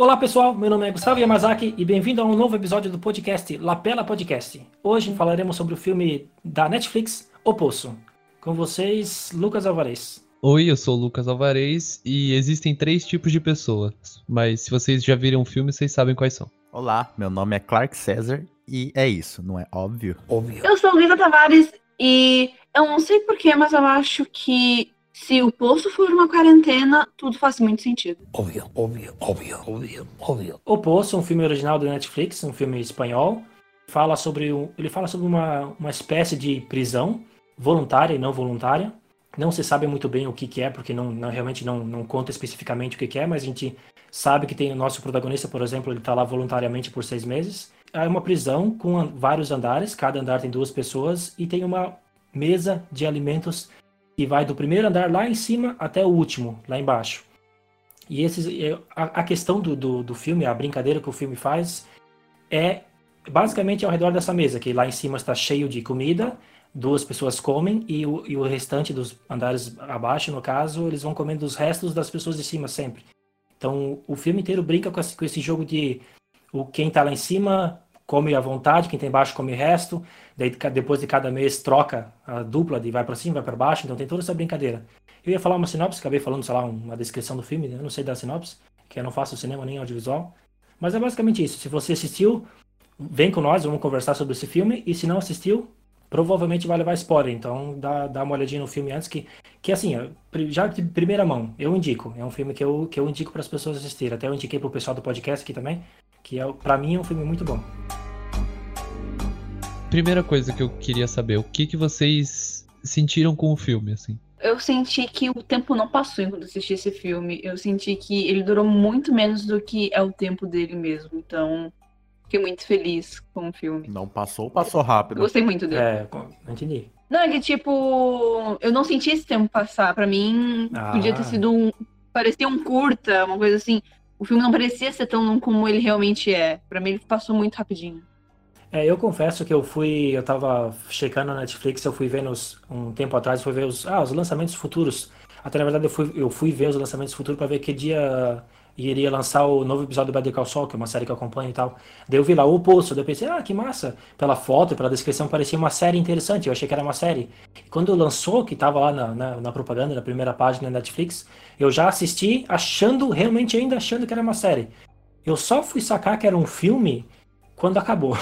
Olá pessoal, meu nome é Gustavo Yamazaki e bem-vindo a um novo episódio do podcast Lapela Podcast. Hoje falaremos sobre o filme da Netflix, O Poço. Com vocês, Lucas Alvarez. Oi, eu sou o Lucas Alvarez e existem três tipos de pessoas, mas se vocês já viram o filme, vocês sabem quais são. Olá, meu nome é Clark César e é isso, não é óbvio? Óbvio. Eu sou Luísa Tavares e eu não sei porquê, mas eu acho que se o poço for uma quarentena, tudo faz muito sentido. Óbvio, óbvio, óbvio, óbvio, óbvio. O Poço, um filme original do Netflix, um filme espanhol, fala sobre um, ele fala sobre uma, uma espécie de prisão voluntária e não voluntária. Não se sabe muito bem o que, que é, porque não, não realmente não, não conta especificamente o que, que é, mas a gente sabe que tem o nosso protagonista, por exemplo, ele está lá voluntariamente por seis meses. É uma prisão com vários andares, cada andar tem duas pessoas e tem uma mesa de alimentos que vai do primeiro andar lá em cima até o último, lá embaixo. E esses, a, a questão do, do, do, filme, a brincadeira que o filme faz, é basicamente ao redor dessa mesa, que lá em cima está cheio de comida, duas pessoas comem e o, e o restante dos andares abaixo, no caso, eles vão comendo os restos das pessoas de cima sempre. Então o filme inteiro brinca com esse, com esse jogo de o quem está lá em cima come à vontade, quem está embaixo come o resto. Daí depois de cada mês troca a dupla de vai para cima, vai para baixo. Então tem toda essa brincadeira. Eu ia falar uma sinopse, acabei falando, sei lá, uma descrição do filme, eu não sei da sinopse, que eu não faço cinema nem audiovisual. Mas é basicamente isso. Se você assistiu, vem com nós, vamos conversar sobre esse filme. E se não assistiu, provavelmente vai levar spoiler. Então dá, dá uma olhadinha no filme antes, que, que assim, já de primeira mão, eu indico. É um filme que eu, que eu indico para as pessoas assistirem. Até eu indiquei para o pessoal do podcast aqui também, que é, para mim é um filme muito bom. Primeira coisa que eu queria saber, o que, que vocês sentiram com o filme, assim? Eu senti que o tempo não passou enquanto assisti esse filme. Eu senti que ele durou muito menos do que é o tempo dele mesmo. Então, Fiquei muito feliz com o filme. Não passou ou passou rápido? Gostei muito dele. É, entendi. Não, é que tipo, eu não senti esse tempo passar. Pra mim, ah. podia ter sido um. Parecia um curta, uma coisa assim. O filme não parecia ser tão longo como ele realmente é. Pra mim, ele passou muito rapidinho. É, eu confesso que eu fui, eu tava checando na Netflix, eu fui vendo os, um tempo atrás, fui ver os, ah, os lançamentos futuros. Até na verdade eu fui, eu fui ver os lançamentos futuros para ver que dia e iria lançar o novo episódio do Better Call Saul, que é uma série que eu acompanho e tal. Daí eu vi lá o posto, daí eu pensei, ah, que massa. Pela foto, pela descrição, parecia uma série interessante, eu achei que era uma série. E quando lançou, que tava lá na, na, na, propaganda, na primeira página da Netflix, eu já assisti achando, realmente ainda achando que era uma série. Eu só fui sacar que era um filme quando acabou.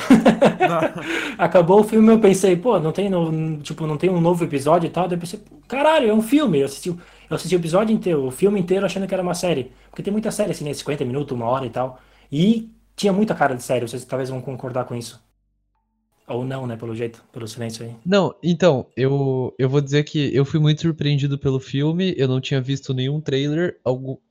acabou o filme, eu pensei, pô, não tem, no, tipo, não tem um novo episódio e tal. Daí eu pensei, caralho, é um filme. Eu assisti, eu assisti o episódio inteiro, o filme inteiro achando que era uma série. Porque tem muita série assim, né? 50 minutos, uma hora e tal. E tinha muita cara de série, vocês talvez vão concordar com isso. Ou não, né, pelo jeito, pelo silêncio aí. Não, então, eu, eu vou dizer que eu fui muito surpreendido pelo filme, eu não tinha visto nenhum trailer.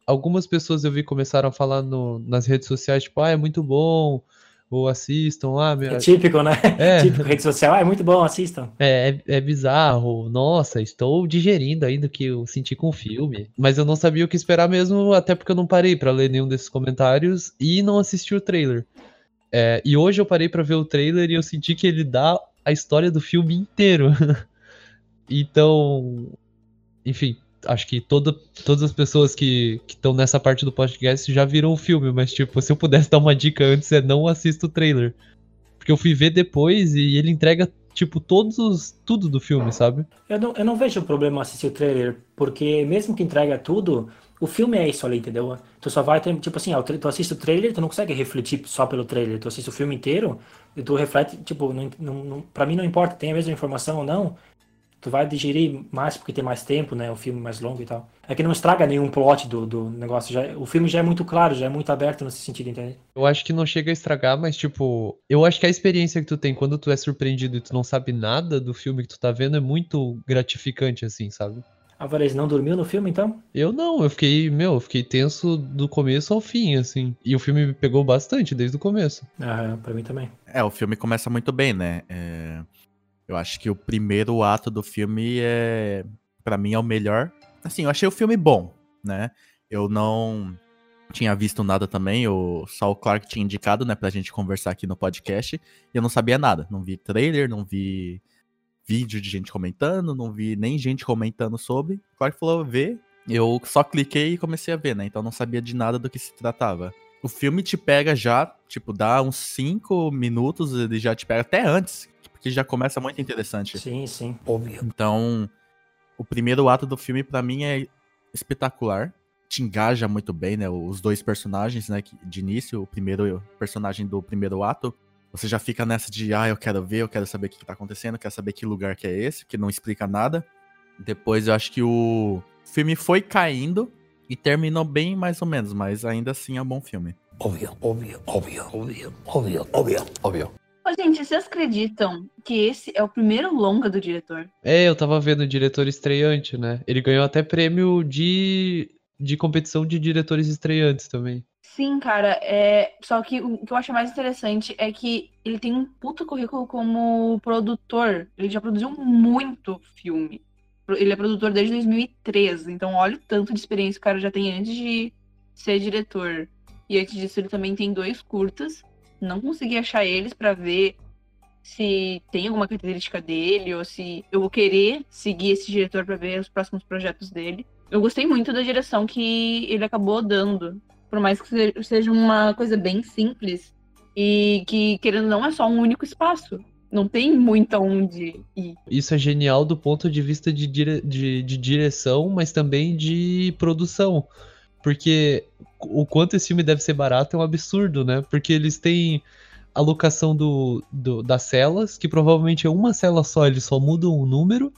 Algumas pessoas eu vi começaram a falar no, nas redes sociais, tipo, ah, é muito bom, ou assistam lá. Minha... É típico, né? É. Típico, rede social. Ah, é muito bom, assistam. É, é, é, bizarro. Nossa, estou digerindo ainda o que eu senti com o filme. Mas eu não sabia o que esperar mesmo, até porque eu não parei para ler nenhum desses comentários e não assisti o trailer. É, e hoje eu parei para ver o trailer e eu senti que ele dá a história do filme inteiro. então, enfim, acho que toda, todas as pessoas que estão nessa parte do podcast já viram o filme, mas tipo, se eu pudesse dar uma dica antes é não assista o trailer. Porque eu fui ver depois e ele entrega, tipo, todos os. tudo do filme, sabe? Eu não, eu não vejo problema assistir o trailer, porque mesmo que entrega tudo, o filme é isso ali, entendeu? Tu só vai ter, tipo assim, tu assiste o trailer, tu não consegue refletir só pelo trailer, tu assiste o filme inteiro e tu reflete, tipo, não, não, pra mim não importa, tem a mesma informação ou não, tu vai digerir mais porque tem mais tempo, né? O filme mais longo e tal. É que não estraga nenhum plot do, do negócio. Já, o filme já é muito claro, já é muito aberto nesse sentido, entende? Eu acho que não chega a estragar, mas tipo, eu acho que a experiência que tu tem quando tu é surpreendido e tu não sabe nada do filme que tu tá vendo é muito gratificante, assim, sabe? Alvarez não dormiu no filme, então? Eu não, eu fiquei, meu, eu fiquei tenso do começo ao fim, assim. E o filme me pegou bastante desde o começo. Ah, pra mim também. É, o filme começa muito bem, né? É... Eu acho que o primeiro ato do filme é, para mim, é o melhor. Assim, eu achei o filme bom, né? Eu não tinha visto nada também, o Saul Clark tinha indicado, né, pra gente conversar aqui no podcast, e eu não sabia nada. Não vi trailer, não vi vídeo de gente comentando, não vi nem gente comentando sobre. Clark falou ver, eu só cliquei e comecei a ver, né? Então não sabia de nada do que se tratava. O filme te pega já, tipo, dá uns 5 minutos, ele já te pega até antes, porque já começa muito interessante. Sim, sim, óbvio. Então, o primeiro ato do filme, para mim, é espetacular. Te engaja muito bem, né? Os dois personagens, né? De início, o primeiro personagem do primeiro ato. Você já fica nessa de, ah, eu quero ver, eu quero saber o que tá acontecendo, quero saber que lugar que é esse, que não explica nada. Depois eu acho que o filme foi caindo e terminou bem mais ou menos, mas ainda assim é um bom filme. Óbvio, óbvio, óbvio, óbvio, óbvio, óbvio, óbvio. Ô, gente, vocês acreditam que esse é o primeiro longa do diretor? É, eu tava vendo o diretor estreante, né? Ele ganhou até prêmio de, de competição de diretores estreantes também. Sim, cara, é... só que o que eu acho mais interessante é que ele tem um puto currículo como produtor. Ele já produziu muito filme. Ele é produtor desde 2013, então olha o tanto de experiência que o cara já tem antes de ser diretor. E antes disso, ele também tem dois curtas não consegui achar eles para ver se tem alguma característica dele ou se eu vou querer seguir esse diretor para ver os próximos projetos dele. Eu gostei muito da direção que ele acabou dando, por mais que seja uma coisa bem simples e que querendo não é só um único espaço. Não tem muito aonde ir. Isso é genial do ponto de vista de, dire... de, de direção, mas também de produção. Porque o quanto esse filme deve ser barato é um absurdo, né? Porque eles têm a locação do, do, das celas, que provavelmente é uma cela só, eles só mudam o número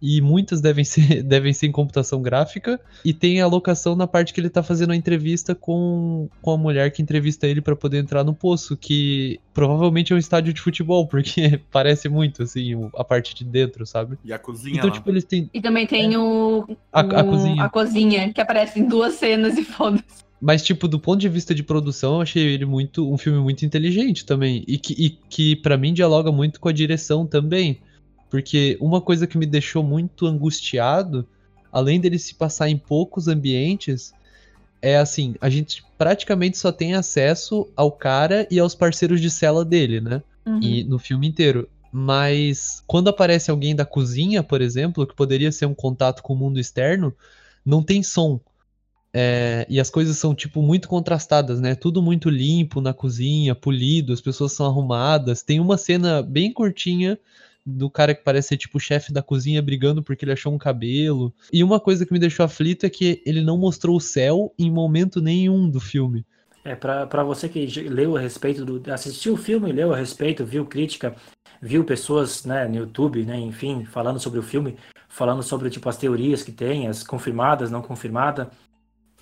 e muitas devem ser, devem ser em computação gráfica. E tem a locação na parte que ele tá fazendo a entrevista com, com a mulher que entrevista ele para poder entrar no poço, que provavelmente é um estádio de futebol, porque parece muito, assim, a parte de dentro, sabe? E a cozinha. Então, lá. tipo, eles têm. E também tem é. o, a, a, cozinha. a cozinha, que aparece em duas cenas e foda-se. Mas, tipo, do ponto de vista de produção, eu achei ele muito um filme muito inteligente também. E que, e que para mim, dialoga muito com a direção também. Porque uma coisa que me deixou muito angustiado, além dele se passar em poucos ambientes, é assim, a gente praticamente só tem acesso ao cara e aos parceiros de cela dele, né? Uhum. E no filme inteiro. Mas quando aparece alguém da cozinha, por exemplo, que poderia ser um contato com o mundo externo, não tem som. É, e as coisas são, tipo, muito contrastadas, né? Tudo muito limpo na cozinha, polido, as pessoas são arrumadas. Tem uma cena bem curtinha do cara que parece ser tipo o chefe da cozinha brigando porque ele achou um cabelo. E uma coisa que me deixou aflito é que ele não mostrou o céu em momento nenhum do filme. É, para você que leu a respeito do. assistiu o filme, leu a respeito, viu crítica, viu pessoas né, no YouTube, né, enfim, falando sobre o filme, falando sobre tipo, as teorias que tem, as confirmadas, não confirmadas.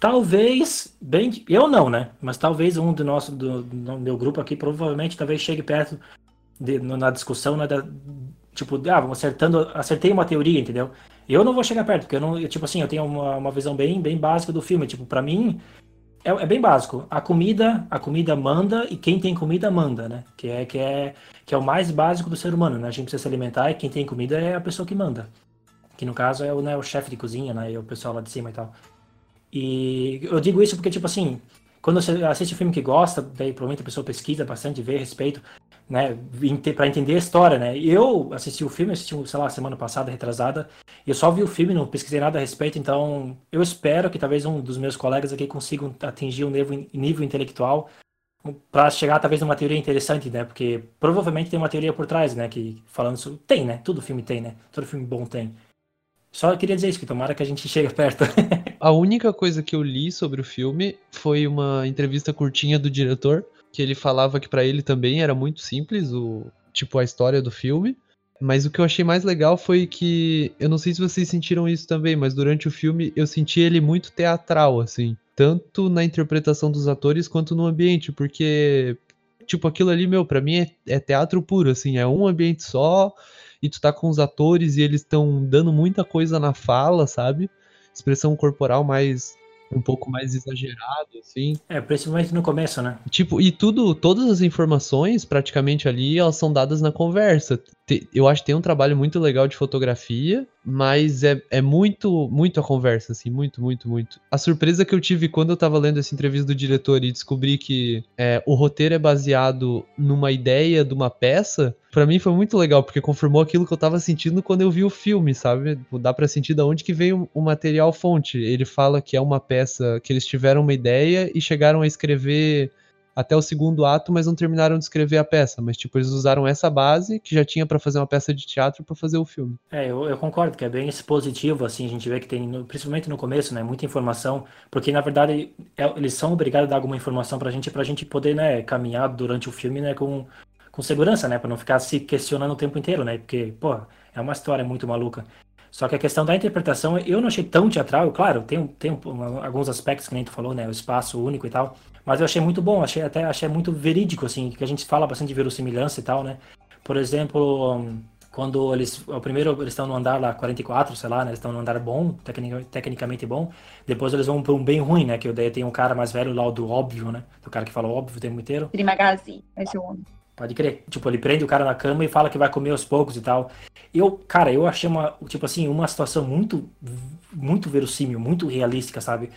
Talvez, bem. Eu não, né? Mas talvez um do nosso, do, do meu grupo aqui, provavelmente, talvez chegue perto de, na discussão, né, da, tipo, ah, vamos acertando, acertei uma teoria, entendeu? Eu não vou chegar perto, porque eu não, eu, tipo assim, eu tenho uma, uma visão bem, bem básica do filme, tipo, para mim é, é, bem básico. A comida, a comida manda e quem tem comida manda, né? Que é que é que é o mais básico do ser humano, né? A gente precisa se alimentar e quem tem comida é a pessoa que manda. Que no caso é o, né, o chefe de cozinha, né? E o pessoal lá de cima e tal. E eu digo isso porque, tipo assim, quando você assiste um filme que gosta, daí provavelmente a pessoa pesquisa bastante, vê respeito, né, para entender a história, né? Eu assisti o filme, assisti, sei lá, semana passada, retrasada, e eu só vi o filme, não pesquisei nada a respeito, então eu espero que talvez um dos meus colegas aqui consigam atingir um nível, nível intelectual para chegar talvez numa teoria interessante, né? Porque provavelmente tem uma teoria por trás, né? Que falando sobre. Tem, né? Todo filme tem, né? Todo filme bom tem. Só queria dizer isso, que tomara que a gente chegue perto. a única coisa que eu li sobre o filme foi uma entrevista curtinha do diretor, que ele falava que para ele também era muito simples o tipo a história do filme. Mas o que eu achei mais legal foi que eu não sei se vocês sentiram isso também, mas durante o filme eu senti ele muito teatral assim, tanto na interpretação dos atores quanto no ambiente, porque tipo aquilo ali, meu, para mim é, é teatro puro assim, é um ambiente só e tu tá com os atores e eles estão dando muita coisa na fala, sabe? Expressão corporal mais um pouco mais exagerado, assim. É, principalmente no começo, né? Tipo, e tudo, todas as informações, praticamente ali, elas são dadas na conversa. Eu acho que tem um trabalho muito legal de fotografia, mas é, é muito, muito a conversa, assim, muito, muito, muito. A surpresa que eu tive quando eu tava lendo essa entrevista do diretor e descobri que é, o roteiro é baseado numa ideia de uma peça, para mim foi muito legal, porque confirmou aquilo que eu tava sentindo quando eu vi o filme, sabe? Dá pra sentir da onde que veio o material fonte. Ele fala que é uma peça que eles tiveram uma ideia e chegaram a escrever até o segundo ato, mas não terminaram de escrever a peça. Mas, tipo, eles usaram essa base que já tinha para fazer uma peça de teatro para fazer o filme. É, eu, eu, concordo que é bem expositivo, assim, a gente vê que tem, principalmente no começo, né, muita informação, porque, na verdade, é, eles são obrigados a dar alguma informação pra gente, pra gente poder, né, caminhar durante o filme, né, com, com segurança, né, pra não ficar se questionando o tempo inteiro, né, porque, pô, é uma história muito maluca. Só que a questão da interpretação, eu não achei tão teatral, claro, tem, tem alguns aspectos que nem tu falou, né, o espaço único e tal, mas eu achei muito bom, achei até achei muito verídico, assim, que a gente fala bastante de verossimilhança e tal, né? Por exemplo, quando eles. O primeiro eles estão no andar lá 44, sei lá, né? Eles estão no andar bom, tecnicamente, tecnicamente bom. Depois eles vão para um bem ruim, né? Que daí tem um cara mais velho lá, do óbvio, né? O cara que fala óbvio o tempo inteiro. Trimagazi, esse homem. Pode crer. Tipo, ele prende o cara na cama e fala que vai comer aos poucos e tal. Eu, cara, eu achei uma, tipo assim, uma situação muito, muito verossímil, muito realística, sabe?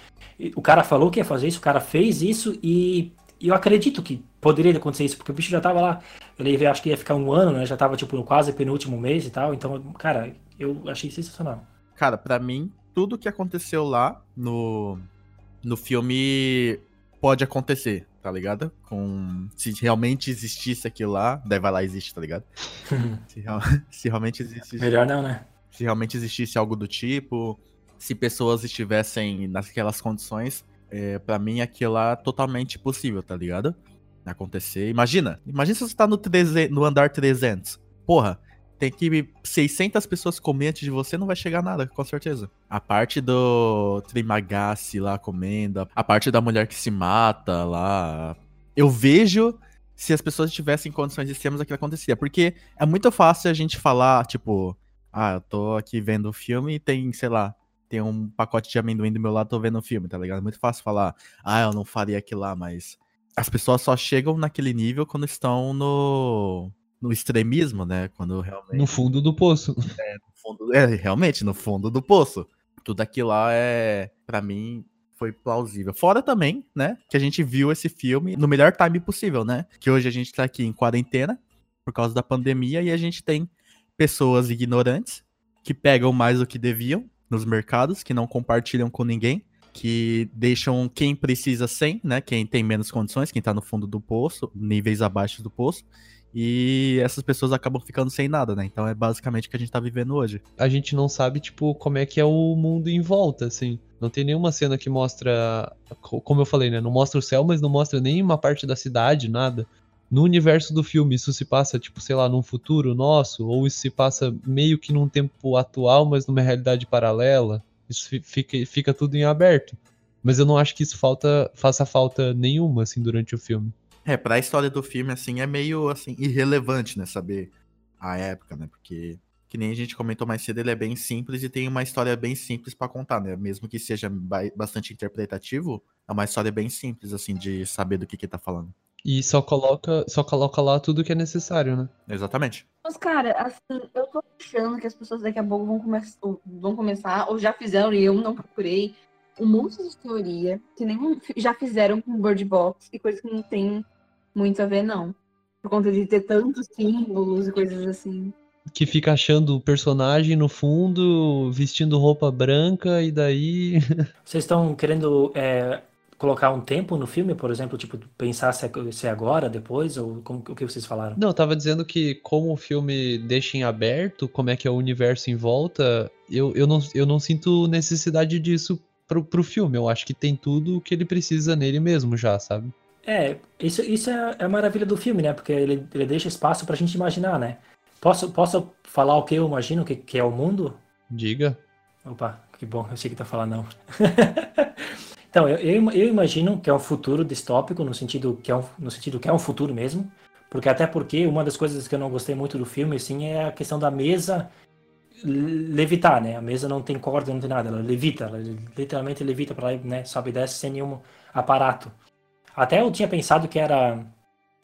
O cara falou que ia fazer isso, o cara fez isso e eu acredito que poderia acontecer isso, porque o bicho já tava lá. Eu acho que ia ficar um ano, né? Já tava, tipo, no quase penúltimo mês e tal. Então, cara, eu achei sensacional. Cara, para mim, tudo que aconteceu lá no, no filme pode acontecer tá ligado? Com. Se realmente existisse aquilo lá, daí vai lá existe, tá ligado? se, real... se, realmente existisse. Melhor não, né? Se realmente existisse algo do tipo, se pessoas estivessem naquelas condições, é, para mim aquilo lá é totalmente possível, tá ligado? Acontecer. Imagina, imagina se você tá no, 300, no andar 300. Porra, tem que 600 pessoas comer antes de você, não vai chegar nada, com certeza. A parte do Trimagasi lá comendo, a parte da mulher que se mata lá. Eu vejo se as pessoas tivessem condições extremas aquilo acontecia. Porque é muito fácil a gente falar, tipo, ah, eu tô aqui vendo o filme e tem, sei lá, tem um pacote de amendoim do meu lado, tô vendo o filme, tá ligado? É muito fácil falar, ah, eu não faria aquilo lá, mas as pessoas só chegam naquele nível quando estão no no extremismo, né? Quando realmente. No fundo do poço. É, fundo, é, realmente, no fundo do poço. Tudo aquilo lá é, para mim, foi plausível. Fora também, né, que a gente viu esse filme no melhor time possível, né? Que hoje a gente tá aqui em quarentena por causa da pandemia e a gente tem pessoas ignorantes que pegam mais do que deviam nos mercados, que não compartilham com ninguém, que deixam quem precisa sem, né? Quem tem menos condições, quem tá no fundo do poço, níveis abaixo do poço, e essas pessoas acabam ficando sem nada, né? Então é basicamente o que a gente tá vivendo hoje. A gente não sabe, tipo, como é que é o mundo em volta, assim. Não tem nenhuma cena que mostra. Como eu falei, né? Não mostra o céu, mas não mostra nenhuma parte da cidade, nada. No universo do filme, isso se passa, tipo, sei lá, num futuro nosso, ou isso se passa meio que num tempo atual, mas numa realidade paralela. Isso fica, fica tudo em aberto. Mas eu não acho que isso falta, faça falta nenhuma, assim, durante o filme. É, pra história do filme, assim, é meio, assim, irrelevante, né, saber a época, né, porque, que nem a gente comentou mais cedo, ele é bem simples e tem uma história bem simples para contar, né, mesmo que seja bastante interpretativo, é uma história bem simples, assim, de saber do que que tá falando. E só coloca, só coloca lá tudo que é necessário, né? Exatamente. Mas, cara, assim, eu tô achando que as pessoas daqui a pouco vão, come vão começar, ou já fizeram, e eu não procurei, um monte de teoria que nem já fizeram com Bird Box e coisas que não tem muito a ver, não. Por conta de ter tantos símbolos e coisas assim. Que fica achando o personagem no fundo, vestindo roupa branca, e daí. Vocês estão querendo é, colocar um tempo no filme, por exemplo, tipo, pensar se é, se é agora, depois, ou como, o que vocês falaram? Não, eu tava dizendo que como o filme deixa em aberto, como é que é o universo em volta, eu, eu, não, eu não sinto necessidade disso pro, pro filme. Eu acho que tem tudo o que ele precisa nele mesmo já, sabe? É, isso, isso é, é a maravilha do filme, né? Porque ele, ele deixa espaço pra gente imaginar, né? Posso, posso falar o que eu imagino que, que é o mundo? Diga. Opa, que bom, eu sei que tá falando não. então, eu, eu, eu, imagino que é um futuro distópico, no sentido que é um, no sentido que é um futuro mesmo. Porque até porque uma das coisas que eu não gostei muito do filme, assim, é a questão da mesa levitar, né? A mesa não tem corda, não tem nada, ela levita, ela literalmente levita para lá, né? Sobe e desce sem nenhum aparato. Até eu tinha pensado que era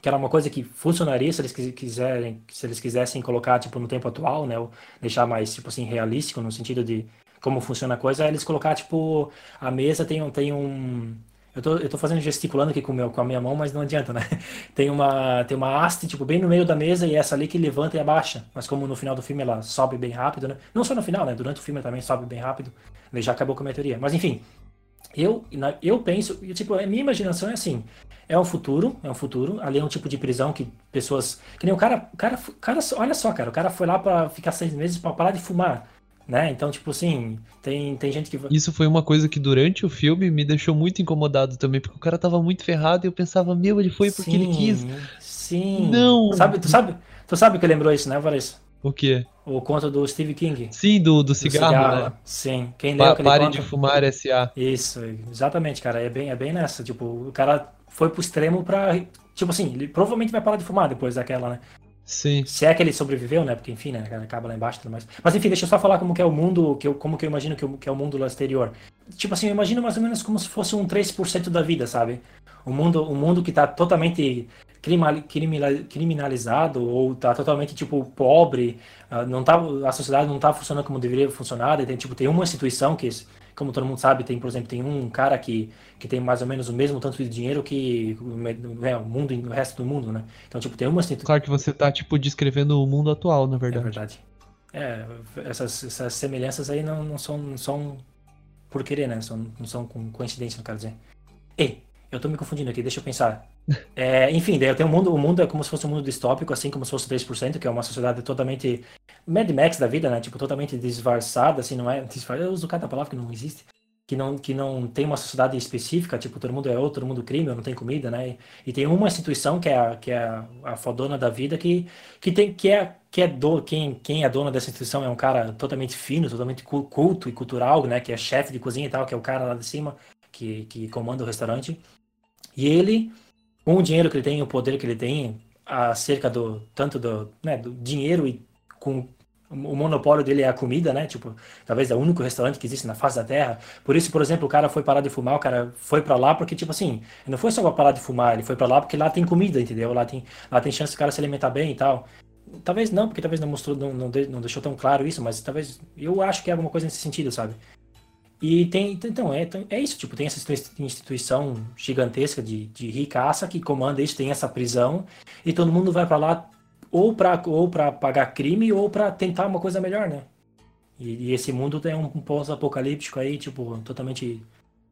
que era uma coisa que funcionaria se eles quiserem, se eles quisessem colocar tipo no tempo atual, né, ou deixar mais tipo assim realístico no sentido de como funciona a coisa, é eles colocar tipo a mesa tem, tem um eu tô, eu tô fazendo gesticulando aqui com, meu, com a minha mão, mas não adianta, né? Tem uma, tem uma haste, tipo, bem no meio da mesa e essa ali que levanta e abaixa. Mas como no final do filme ela sobe bem rápido, né? Não só no final, né? Durante o filme também sobe bem rápido. Ele já acabou com a minha teoria. Mas enfim, eu, eu penso, tipo, a minha imaginação é assim. É um futuro, é um futuro. Ali é um tipo de prisão que pessoas. Que nem o cara. O cara, o cara olha só, cara. O cara foi lá para ficar seis meses para parar de fumar né? Então, tipo assim, tem, tem gente que. Isso foi uma coisa que durante o filme me deixou muito incomodado também, porque o cara tava muito ferrado e eu pensava, meu, ele foi porque sim, ele quis. Sim. Não. Sabe, tu sabe, tu sabe que lembrou isso, né, Vanessa? O quê? O conto do Steve King. Sim, do, do cigarro, do cigarro né? Sim. Quem leu pa Pare de fumar S.A. Isso, exatamente, cara. É bem, é bem nessa. Tipo, o cara foi pro extremo pra. Tipo assim, ele provavelmente vai parar de fumar depois daquela, né? Sim. Se é que ele sobreviveu, né? Porque, enfim, né? Acaba lá embaixo e tudo mais. Mas, enfim, deixa eu só falar como que é o mundo, que eu, como que eu imagino que, eu, que é o mundo lá exterior. Tipo assim, eu imagino mais ou menos como se fosse um 3% da vida, sabe? O mundo, um mundo que tá totalmente criminalizado ou tá totalmente, tipo, pobre. Ah, não tá, a sociedade não tá funcionando como deveria funcionar. E tem, tipo, tem uma instituição que como todo mundo sabe, tem, por exemplo, tem um cara que, que tem mais ou menos o mesmo tanto de dinheiro que é, o mundo o resto do mundo, né? Então, tipo, tem uma Claro que você tá, tipo, descrevendo o mundo atual, na verdade. É verdade. É, essas, essas semelhanças aí não, não, são, não são por querer, né? São, não são com coincidência, não quero dizer. Ei, eu tô me confundindo aqui, deixa eu pensar. É, enfim, daí eu tenho um mundo, o mundo é como se fosse um mundo distópico, assim como se fosse 3%, que é uma sociedade totalmente Mad Max da vida, né? Tipo, totalmente disfarçada, assim, não é. Eu uso cada palavra que não existe. Que não, que não tem uma sociedade específica, tipo, todo mundo é outro, todo mundo crime, não tem comida, né? E, e tem uma instituição que é a, que é a, a fodona da vida que, que tem que é que é do, quem, quem é dona dessa instituição é um cara totalmente fino, totalmente culto e cultural, né? Que é chefe de cozinha e tal, que é o cara lá de cima que, que comanda o restaurante. E ele, com o dinheiro que ele tem, o poder que ele tem, acerca do tanto do, né, do dinheiro e com o monopólio dele é a comida, né? Tipo, talvez é o único restaurante que existe na face da Terra. Por isso, por exemplo, o cara foi parar de fumar, o cara foi para lá porque, tipo assim, não foi só pra parar de fumar, ele foi para lá porque lá tem comida, entendeu? Lá tem, lá tem chance do cara se alimentar bem e tal. Talvez não, porque talvez não mostrou, não, não, não deixou tão claro isso, mas talvez eu acho que é alguma coisa nesse sentido, sabe? E tem, então, é, é isso, tipo, tem essa instituição gigantesca de, de ricaça que comanda isso, tem essa prisão, e todo mundo vai para lá ou para ou pra pagar crime ou para tentar uma coisa melhor, né? E, e esse mundo tem um, pós-apocalíptico aí, tipo, totalmente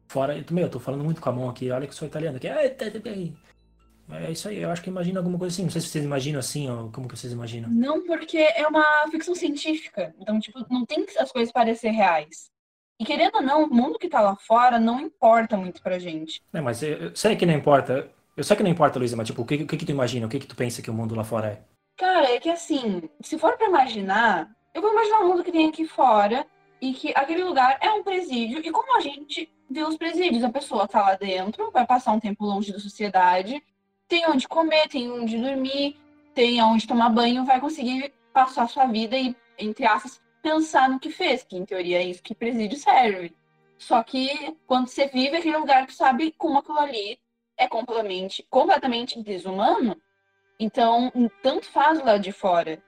fora. Meu, eu tô falando muito com a mão aqui, olha que sou italiano aqui. É isso aí, eu acho que imagina alguma coisa assim. Não sei se vocês imaginam assim, ou como que vocês imaginam. Não, porque é uma ficção científica. Então, tipo, não tem as coisas parecer reais. E querendo ou não, o mundo que tá lá fora não importa muito pra gente. É, mas eu, eu sei que não importa. Eu sei que não importa, Luísa, mas tipo, o que, o que, que tu imagina? O que, que tu pensa que o mundo lá fora é? Cara, é que assim, se for pra imaginar, eu vou imaginar o mundo que tem aqui fora e que aquele lugar é um presídio. E como a gente vê os presídios, a pessoa tá lá dentro, vai passar um tempo longe da sociedade, tem onde comer, tem onde dormir, tem onde tomar banho, vai conseguir passar a sua vida e, entre aspas, pensar no que fez, que em teoria é isso que presídio serve. Só que quando você vive aquele lugar que sabe como aquilo ali é completamente, completamente desumano, então tanto faz lado de fora.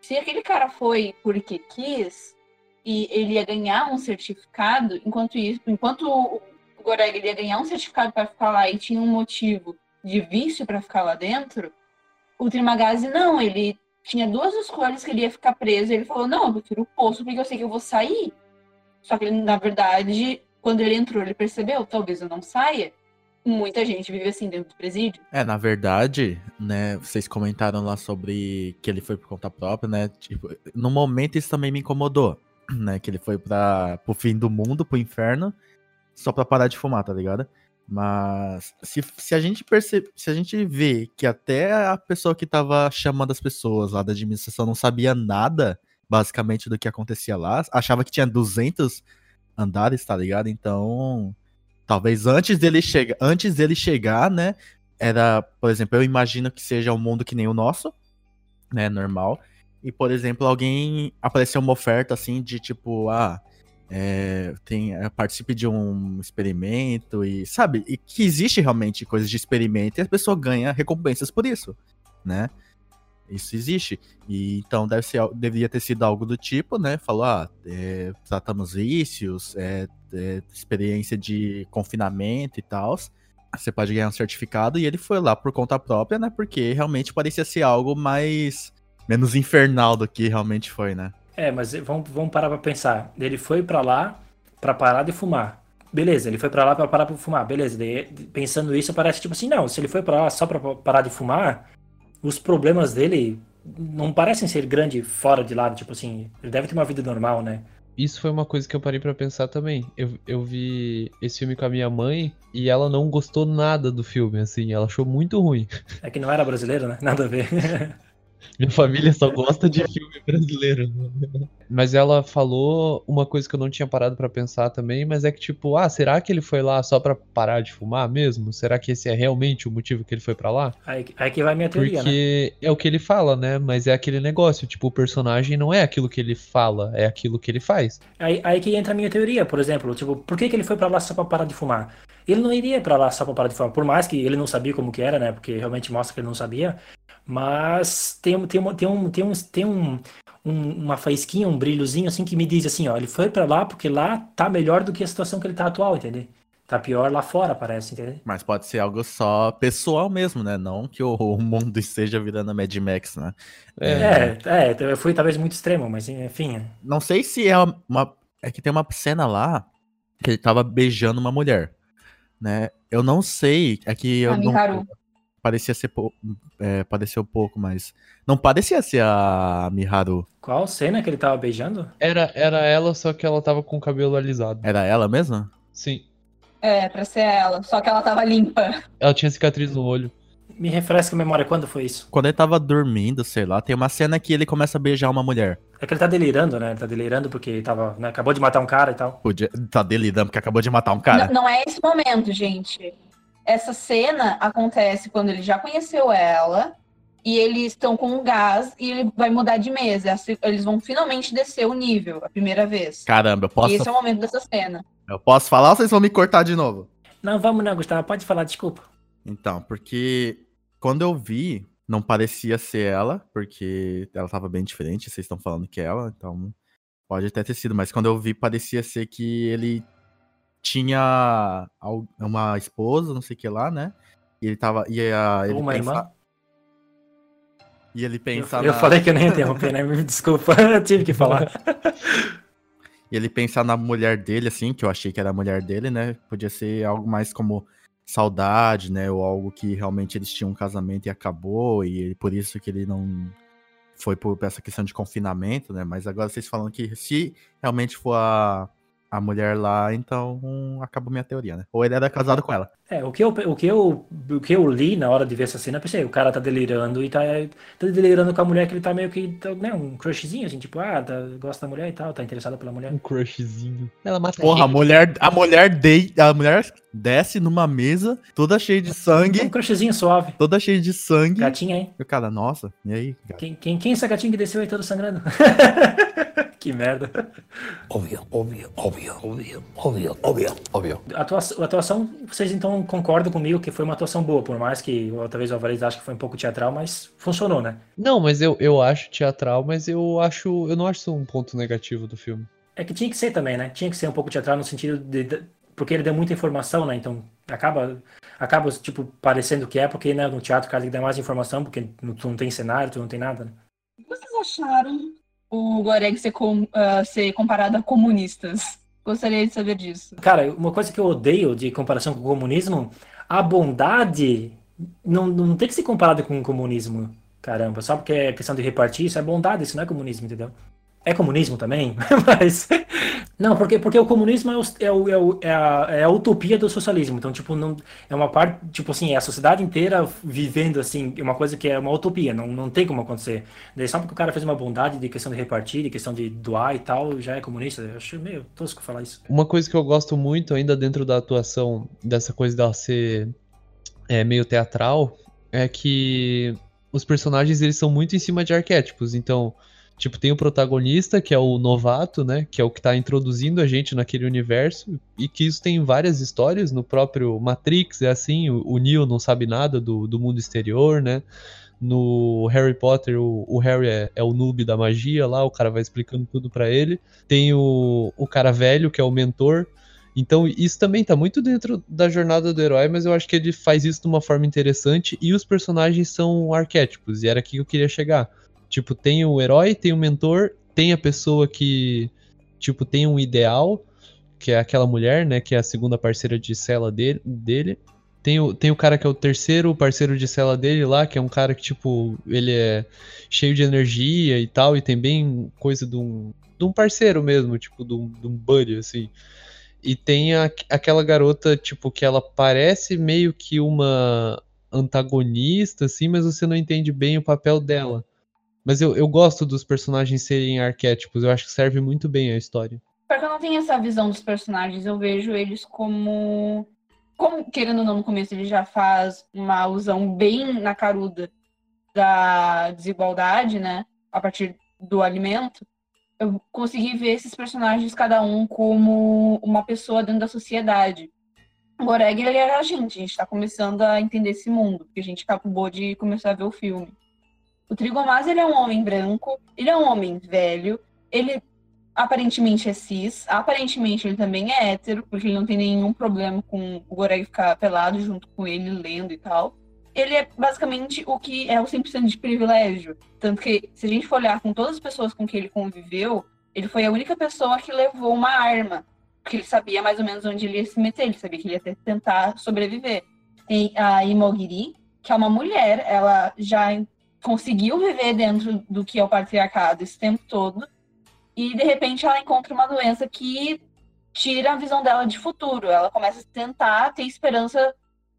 Se aquele cara foi porque quis e ele ia ganhar um certificado, enquanto isso, enquanto o Goreg ia ganhar um certificado para ficar lá e tinha um motivo de vício para ficar lá dentro, o Trimagazi não, ele tinha duas escolhas que ele ia ficar preso. E ele falou: Não, eu prefiro o poço porque eu sei que eu vou sair. Só que na verdade, quando ele entrou, ele percebeu: talvez eu não saia. Muita gente vive assim dentro do presídio. É, na verdade, né, vocês comentaram lá sobre que ele foi por conta própria, né? Tipo, no momento isso também me incomodou, né? Que ele foi para pro fim do mundo, pro inferno, só pra parar de fumar, tá ligado? Mas se, se a gente percebe, se a gente vê que até a pessoa que tava chamando as pessoas lá da administração não sabia nada, basicamente, do que acontecia lá, achava que tinha 200 andares, tá ligado? Então, talvez antes dele chegar, antes dele chegar, né, era, por exemplo, eu imagino que seja um mundo que nem o nosso, né, normal. E, por exemplo, alguém apareceu uma oferta assim de tipo, ah, é, tem, é, participe de um experimento e, sabe, e que existe realmente coisas de experimento e a pessoa ganha recompensas por isso, né? Isso existe. E então deve ser, deveria ter sido algo do tipo, né? Falou, ah, é, tratamos vícios, é, experiência de confinamento e tal. Você pode ganhar um certificado e ele foi lá por conta própria, né? Porque realmente parecia ser algo mais menos infernal do que realmente foi, né? É, mas vamos, vamos parar pra pensar. Ele foi para lá para parar de fumar. Beleza, ele foi para lá para parar de fumar. Beleza, daí, pensando isso, parece tipo assim, não, se ele foi para lá só para parar de fumar, os problemas dele não parecem ser grande fora de lado, tipo assim, ele deve ter uma vida normal, né? Isso foi uma coisa que eu parei para pensar também. Eu, eu vi esse filme com a minha mãe e ela não gostou nada do filme, assim, ela achou muito ruim. É que não era brasileiro, né? Nada a ver. Minha família só gosta de filme brasileiro. Mas ela falou uma coisa que eu não tinha parado para pensar também, mas é que tipo, ah, será que ele foi lá só para parar de fumar mesmo? Será que esse é realmente o motivo que ele foi para lá? Aí, aí que vai minha teoria, Porque né? é o que ele fala, né? Mas é aquele negócio, tipo, o personagem não é aquilo que ele fala, é aquilo que ele faz. Aí, aí que entra a minha teoria, por exemplo, tipo, por que, que ele foi para lá só pra parar de fumar? Ele não iria para lá só pra parar de fumar, por mais que ele não sabia como que era, né? Porque realmente mostra que ele não sabia. Mas tem, tem, uma, tem, um, tem, um, tem um, um, uma faísquinha, um brilhozinho assim que me diz assim, ó, ele foi para lá porque lá tá melhor do que a situação que ele tá atual, entendeu? Tá pior lá fora, parece, entendeu? Mas pode ser algo só pessoal mesmo, né? Não que o, o mundo esteja virando a Mad Max, né? É, é, é, eu fui talvez muito extremo, mas enfim. Não sei se é uma. É que tem uma cena lá que ele tava beijando uma mulher, né? Eu não sei, é que eu não, parecia ser é, pareceu pouco, mas não parecia ser a Miharu. Qual cena que ele tava beijando? Era, era ela, só que ela tava com o cabelo alisado. Era ela mesma? Sim. É, pra ser ela, só que ela tava limpa. Ela tinha cicatriz no olho. Me refresca a memória, quando foi isso? Quando ele tava dormindo, sei lá, tem uma cena que ele começa a beijar uma mulher. É que ele tá delirando, né? Ele tá delirando porque ele tava, né? acabou de matar um cara e tal. Podia, tá delirando porque acabou de matar um cara. Não, não é esse momento, gente essa cena acontece quando ele já conheceu ela e eles estão com um gás e ele vai mudar de mesa. Eles vão finalmente descer o nível a primeira vez. Caramba, eu posso. E esse é o momento dessa cena. Eu posso falar ou vocês vão me cortar de novo? Não, vamos não, Gustavo. Pode falar, desculpa. Então, porque quando eu vi, não parecia ser ela, porque ela tava bem diferente. Vocês estão falando que é ela, então pode até ter sido, mas quando eu vi, parecia ser que ele tinha uma esposa, não sei o que lá, né? E ele tava. Ia, ele uma pensa... irmã? E ele pensa. Eu, eu falei que eu nem interrompi, né? Me desculpa, eu tive que falar. e ele pensar na mulher dele, assim, que eu achei que era a mulher dele, né? Podia ser algo mais como saudade, né? Ou algo que realmente eles tinham um casamento e acabou, e por isso que ele não foi por essa questão de confinamento, né? Mas agora vocês falando que se realmente for a a mulher lá, então acabou minha teoria, né? Ou ele era casado com ela. É, o que eu, o que eu, o que eu li na hora de ver essa cena, pensei, o cara tá delirando e tá, tá delirando com a mulher que ele tá meio que, tá, né, um crushzinho, assim, tipo, ah, tá, gosta da mulher e tal, tá interessado pela mulher. Um crushzinho. Ela mata Porra, a mulher, a mulher, de, a mulher desce numa mesa, toda cheia de sangue. Um crushzinho suave. Toda cheia de sangue. Gatinha, hein? E o cara, nossa, e aí? Quem, quem, quem é essa gatinha que desceu aí todo sangrando? que merda. Óbvio, óbvio, óbvio, óbvio, óbvio, óbvio, óbvio. A atuação, vocês então concordam comigo que foi uma atuação boa, por mais que talvez o Alvarez ache que foi um pouco teatral, mas funcionou, né? Não, mas eu, eu acho teatral, mas eu acho. Eu não acho isso um ponto negativo do filme. É que tinha que ser também, né? Tinha que ser um pouco teatral no sentido de. de porque ele deu muita informação, né? Então acaba, acaba tipo, parecendo que é, porque né, no teatro, cara, ele dá mais informação, porque tu não tem cenário, tu não tem nada, né? O que vocês acharam o Goreg ser, com, uh, ser comparado a comunistas. Gostaria de saber disso. Cara, uma coisa que eu odeio de comparação com o comunismo, a bondade não, não tem que ser comparada com o comunismo. Caramba, só porque é questão de repartir, isso é bondade, isso não é comunismo, entendeu? É comunismo também, mas. Não, porque, porque o comunismo é, é, o, é, o, é, a, é, a, utopia do socialismo. Então, tipo, não, é uma parte, tipo assim, é a sociedade inteira vivendo assim, uma coisa que é uma utopia, não, não tem como acontecer. Daí só porque o cara fez uma bondade de questão de repartir, de questão de doar e tal, já é comunista. Eu acho meio tosco falar isso. Uma coisa que eu gosto muito, ainda dentro da atuação, dessa coisa dela ser é, meio teatral, é que os personagens eles são muito em cima de arquétipos. Então Tipo, tem o protagonista, que é o novato, né? Que é o que tá introduzindo a gente naquele universo. E que isso tem várias histórias. No próprio Matrix é assim, o, o Neo não sabe nada do, do mundo exterior, né? No Harry Potter, o, o Harry é, é, o noob da magia lá, o cara vai explicando tudo para ele. Tem o, o cara velho, que é o mentor. Então, isso também tá muito dentro da jornada do herói, mas eu acho que ele faz isso de uma forma interessante e os personagens são arquétipos, e era aqui que eu queria chegar. Tipo, tem o herói, tem o mentor, tem a pessoa que, tipo, tem um ideal, que é aquela mulher, né, que é a segunda parceira de cela dele, dele tem o, tem o cara que é o terceiro parceiro de cela dele lá, que é um cara que, tipo, ele é cheio de energia e tal, e tem bem coisa de um, de um parceiro mesmo, tipo, de um, de um buddy, assim. E tem a, aquela garota, tipo, que ela parece meio que uma antagonista, assim, mas você não entende bem o papel dela. Mas eu, eu gosto dos personagens serem arquétipos, eu acho que serve muito bem a história. Porque eu não tenho essa visão dos personagens, eu vejo eles como como, querendo ou não, no começo ele já faz uma alusão bem na caruda da desigualdade, né? A partir do alimento, eu consegui ver esses personagens, cada um, como uma pessoa dentro da sociedade. O Goreg, ele era a gente, a gente tá começando a entender esse mundo, porque a gente acabou de começar a ver o filme. O Trigomaz, ele é um homem branco, ele é um homem velho, ele aparentemente é cis, aparentemente ele também é hétero, porque ele não tem nenhum problema com o Goreg ficar pelado junto com ele, lendo e tal. Ele é basicamente o que é o 100% de privilégio. Tanto que, se a gente for olhar com todas as pessoas com quem ele conviveu, ele foi a única pessoa que levou uma arma. Porque ele sabia mais ou menos onde ele ia se meter, ele sabia que ele ia tentar sobreviver. Tem a Imogiri, que é uma mulher, ela já conseguiu viver dentro do que é o patriarcado esse tempo todo e de repente ela encontra uma doença que tira a visão dela de futuro. Ela começa a tentar ter esperança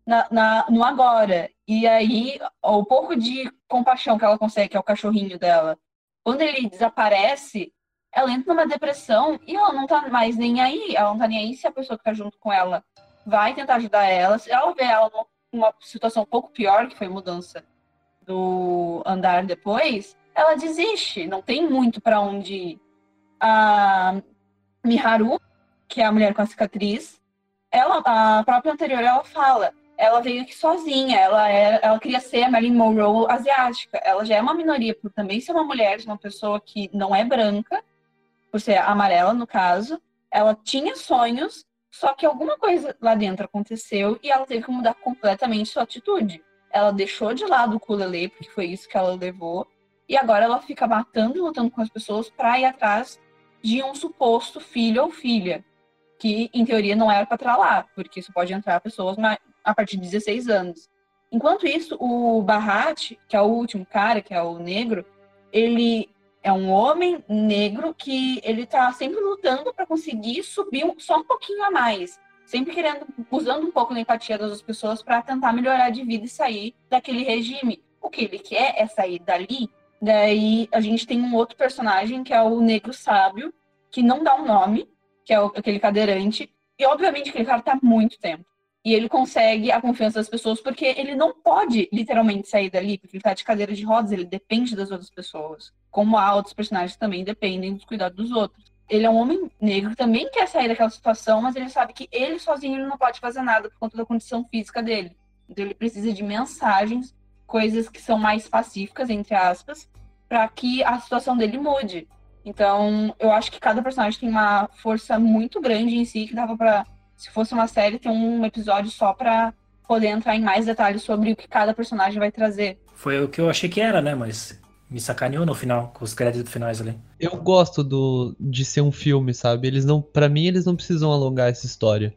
na, na, no agora. E aí, o pouco de compaixão que ela consegue, que é o cachorrinho dela, quando ele desaparece, ela entra numa depressão e ela não tá mais nem aí. Ela não tá nem aí se a pessoa que tá junto com ela vai tentar ajudar ela. Se ela vê ela numa situação um pouco pior, que foi mudança do andar depois, ela desiste. Não tem muito para onde ir a Miharu, que é a mulher com a cicatriz, ela, a própria anterior, ela fala, ela veio aqui sozinha, ela, é, ela queria ser a Marilyn Monroe asiática. Ela já é uma minoria por também ser uma mulher, uma pessoa que não é branca, por ser amarela no caso. Ela tinha sonhos, só que alguma coisa lá dentro aconteceu e ela teve que mudar completamente sua atitude. Ela deixou de lado o ukulele, porque foi isso que ela levou, e agora ela fica matando e lutando com as pessoas para ir atrás de um suposto filho ou filha, que em teoria não era para estar lá, porque isso pode entrar pessoas a partir de 16 anos. Enquanto isso, o Barrat, que é o último cara, que é o negro, ele é um homem negro que ele tá sempre lutando para conseguir subir só um pouquinho a mais, sempre querendo usando um pouco da empatia das outras pessoas para tentar melhorar de vida e sair daquele regime. O que ele quer é sair dali Daí a gente tem um outro personagem que é o Negro Sábio, que não dá um nome, que é o, aquele cadeirante. E obviamente aquele cara tá há muito tempo. E ele consegue a confiança das pessoas porque ele não pode literalmente sair dali, porque ele tá de cadeira de rodas, ele depende das outras pessoas. Como há outros personagens também dependem dos cuidados dos outros. Ele é um homem negro também quer sair daquela situação, mas ele sabe que ele sozinho não pode fazer nada por conta da condição física dele. Então ele precisa de mensagens coisas que são mais pacíficas, entre aspas, para que a situação dele mude. Então, eu acho que cada personagem tem uma força muito grande em si, que dava para, se fosse uma série, ter um episódio só para poder entrar em mais detalhes sobre o que cada personagem vai trazer. Foi o que eu achei que era, né? Mas me sacaneou no final, com os créditos finais ali. Eu gosto do, de ser um filme, sabe? Eles não, para mim, eles não precisam alongar essa história.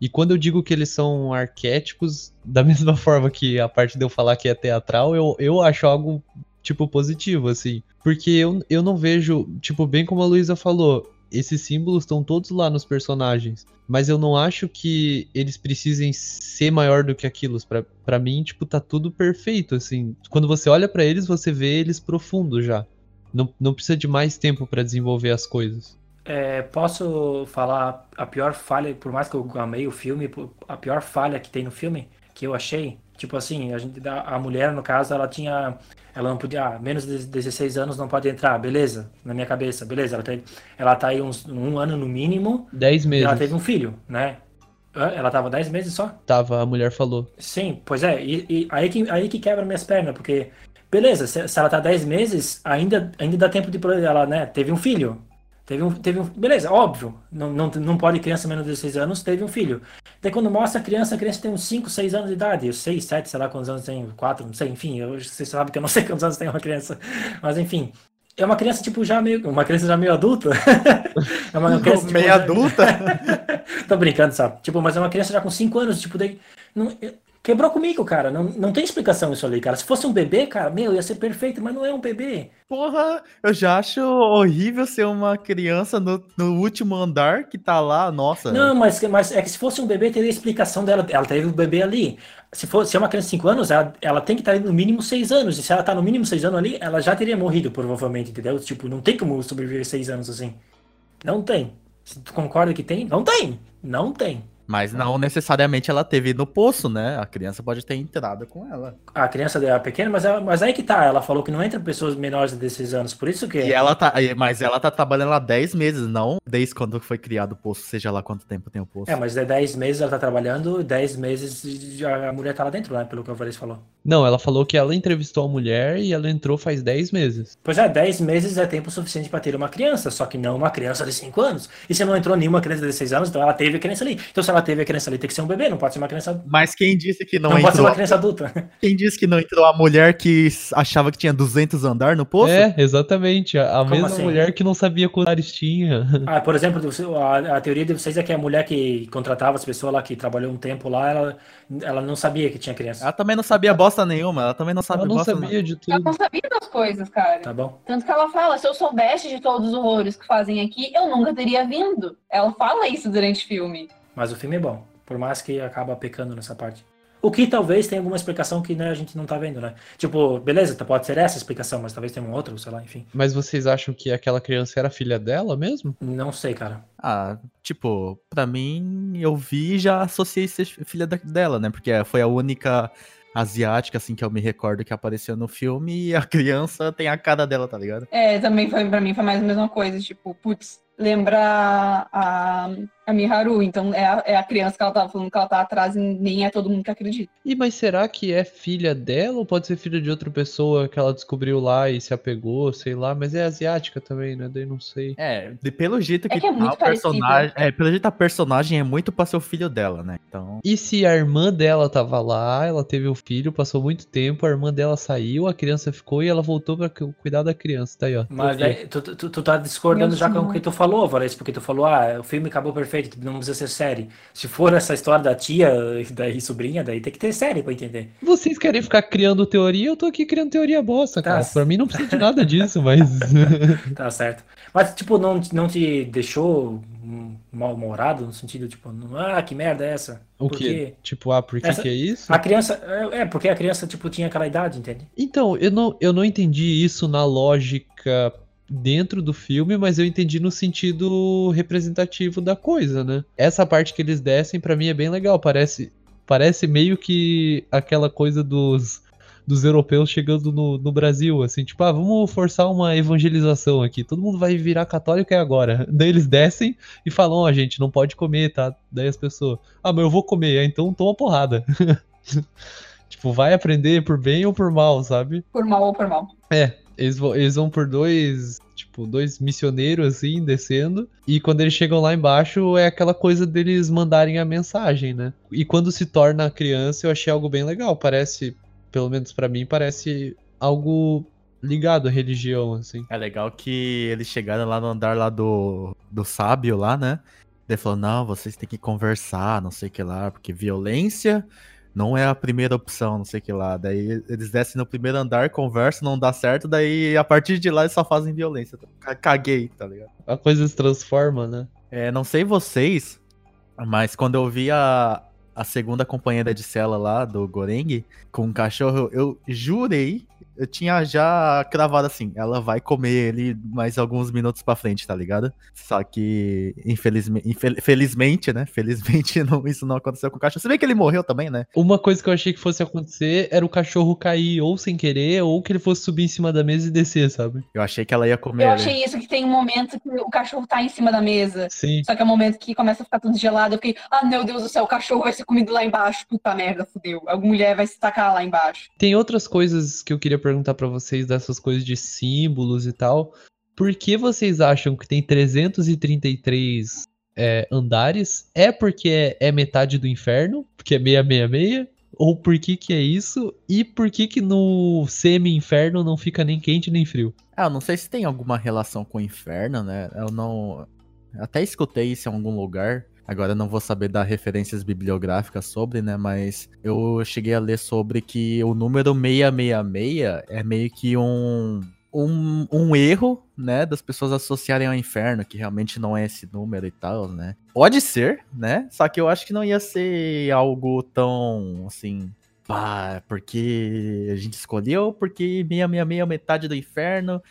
E quando eu digo que eles são arquétipos, da mesma forma que a parte de eu falar que é teatral, eu, eu acho algo, tipo, positivo, assim. Porque eu, eu não vejo, tipo, bem como a Luísa falou, esses símbolos estão todos lá nos personagens. Mas eu não acho que eles precisem ser maior do que aquilo. para mim, tipo, tá tudo perfeito, assim. Quando você olha para eles, você vê eles profundo já. Não, não precisa de mais tempo para desenvolver as coisas. É, posso falar a pior falha, por mais que eu amei o filme, a pior falha que tem no filme, que eu achei, Tipo assim, a, gente, a mulher, no caso, ela tinha. Ela não podia. Ah, menos de 16 anos não pode entrar, beleza. Na minha cabeça, beleza. Ela, teve, ela tá aí uns, um ano no mínimo. 10 meses. ela teve um filho, né? Ela tava 10 meses só? Tava, a mulher falou. Sim, pois é. E, e aí, que, aí que quebra minhas pernas, porque. Beleza, se, se ela tá 10 meses, ainda, ainda dá tempo de. Ela, né? Teve um filho. Teve um, teve um, beleza, óbvio, não, não, não pode criança menos de 16 anos, teve um filho. Daí quando mostra a criança, a criança tem uns 5, 6 anos de idade, 6, 7, sei lá quantos anos tem, 4, não sei, enfim, eu, você sabe que eu não sei quantos anos tem uma criança, mas enfim. É uma criança, tipo, já meio. Uma criança já meio adulta. é uma criança. Tipo, meio adulta? Tô brincando, sabe? Tipo, mas é uma criança já com 5 anos, tipo, daí. Não, Quebrou comigo, cara. Não, não tem explicação isso ali, cara. Se fosse um bebê, cara, meu, ia ser perfeito, mas não é um bebê. Porra, eu já acho horrível ser uma criança no, no último andar que tá lá, nossa. Não, mas, mas é que se fosse um bebê, teria explicação dela. Ela teve o um bebê ali. Se, for, se é uma criança de 5 anos, ela, ela tem que estar no mínimo 6 anos. E se ela tá no mínimo 6 anos ali, ela já teria morrido, provavelmente, entendeu? Tipo, não tem como sobreviver 6 anos assim. Não tem. Se tu concorda que tem? Não tem. Não tem. Mas não necessariamente ela teve no poço, né? A criança pode ter entrado com ela. A criança é pequena, mas, ela, mas aí que tá. Ela falou que não entra pessoas menores de 16 anos, por isso que. E ela tá, mas ela tá trabalhando lá 10 meses, não desde quando foi criado o poço, seja lá quanto tempo tem o poço. É, mas é 10 meses ela tá trabalhando, 10 meses a mulher tá lá dentro, né? Pelo que o Valês falou. Não, ela falou que ela entrevistou a mulher e ela entrou faz 10 meses. Pois é, 10 meses é tempo suficiente para ter uma criança, só que não uma criança de 5 anos. E se não entrou nenhuma criança de 16 anos, então ela teve a criança ali. Então se ela teve a criança ali, tem que ser um bebê, não pode ser uma criança. Mas quem disse que não, não entrou? pode ser uma criança adulta. Quem disse que não entrou a mulher que achava que tinha 200 andar no poço? É, exatamente. A, a mesma assim? mulher que não sabia quantos tinha. Ah, por exemplo, a, a, teoria de vocês é que a mulher que contratava as pessoas lá, que trabalhou um tempo lá, ela, ela não sabia que tinha criança. Ela também não sabia bosta nenhuma, ela também não sabia ela não sabia nenhuma. de tudo. Ela não sabia das coisas, cara. Tá bom. Tanto que ela fala, se eu soubesse de todos os horrores que fazem aqui, eu nunca teria vindo. Ela fala isso durante o filme. Mas o filme é bom. Por mais que acaba pecando nessa parte. O que talvez tenha alguma explicação que né, a gente não tá vendo, né? Tipo, beleza, tá, pode ser essa explicação, mas talvez tenha um outro, sei lá, enfim. Mas vocês acham que aquela criança era filha dela mesmo? Não sei, cara. Ah, tipo, pra mim, eu vi e já associei ser filha dela, né? Porque foi a única asiática, assim, que eu me recordo que apareceu no filme e a criança tem a cara dela, tá ligado? É, também foi, pra mim foi mais a mesma coisa, tipo, putz, lembra a, a Miharu, então é a, é a criança que ela tava falando que ela tá atrás e nem é todo mundo que acredita. E mas será que é filha dela ou pode ser filha de outra pessoa que ela descobriu lá e se apegou, sei lá, mas é asiática também, né? Daí não sei. É, de, pelo jeito que, é que é o personagem, é, pelo jeito a personagem é muito pra ser o filho dela, né? Então. E se a irmã dela tava lá, ela teve o um filho, passou muito tempo, a irmã dela saiu, a criança ficou e ela voltou para cuidar da criança, tá aí, ó. Mas aí, tu, tu, tu tá discordando Meu já com o que tu falou falou, Valência, porque tu falou, ah, o filme acabou perfeito, não precisa ser série. Se for essa história da tia e sobrinha, daí tem que ter série pra entender. Vocês querem ficar criando teoria, eu tô aqui criando teoria bosta, tá. cara. Pra mim não precisa de nada disso, mas. tá certo. Mas, tipo, não, não te deixou mal-humorado, no sentido, tipo, ah, que merda é essa? O por quê? Tipo, ah, por que, essa... que é isso? A criança, é, é, porque a criança, tipo, tinha aquela idade, entende? Então, eu não, eu não entendi isso na lógica dentro do filme, mas eu entendi no sentido representativo da coisa, né? Essa parte que eles descem para mim é bem legal, parece parece meio que aquela coisa dos dos europeus chegando no, no Brasil, assim, tipo, ah, vamos forçar uma evangelização aqui, todo mundo vai virar católico é agora. Daí eles descem e falam, ó, oh, gente, não pode comer, tá? Daí as pessoas, ah, mas eu vou comer, então toma porrada. tipo, vai aprender por bem ou por mal, sabe? Por mal ou por mal. É, eles vão, eles vão por dois, tipo, dois missioneiros assim, descendo. E quando eles chegam lá embaixo, é aquela coisa deles mandarem a mensagem, né? E quando se torna criança, eu achei algo bem legal. Parece, pelo menos para mim, parece algo ligado à religião, assim. É legal que eles chegaram lá no andar lá do, do sábio lá, né? Ele falou, não, vocês têm que conversar, não sei o que lá, porque violência não é a primeira opção, não sei o que lá. Daí eles descem no primeiro andar, conversam, não dá certo, daí a partir de lá eles só fazem violência. Caguei, tá ligado? A coisa se transforma, né? É, não sei vocês, mas quando eu vi a, a segunda companheira de cela lá, do Goreng, com um cachorro, eu jurei, eu tinha já cravado assim, ela vai comer ele mais alguns minutos pra frente, tá ligado? Só que, infelizmente, infelizmente né? Felizmente não, isso não aconteceu com o cachorro. Você vê que ele morreu também, né? Uma coisa que eu achei que fosse acontecer era o cachorro cair ou sem querer, ou que ele fosse subir em cima da mesa e descer, sabe? Eu achei que ela ia comer. Eu achei isso, que tem um momento que o cachorro tá em cima da mesa. Sim. Só que é o um momento que começa a ficar tudo gelado. Eu fiquei, ah, meu Deus do céu, o cachorro vai ser comido lá embaixo. Puta merda, fudeu. Alguma mulher vai se tacar lá embaixo. Tem outras coisas que eu queria perguntar para vocês dessas coisas de símbolos e tal. Por que vocês acham que tem 333 é, andares? É porque é, é, metade do inferno? Porque é 666? Ou por que que é isso? E por que que no semi-inferno não fica nem quente nem frio? Ah, eu não sei se tem alguma relação com o inferno, né? Eu não... Até escutei isso em algum lugar. Agora não vou saber dar referências bibliográficas sobre, né? Mas eu cheguei a ler sobre que o número 666 é meio que um, um, um erro, né? Das pessoas associarem ao inferno, que realmente não é esse número e tal, né? Pode ser, né? Só que eu acho que não ia ser algo tão, assim, pá, porque a gente escolheu, porque 666 é metade do inferno,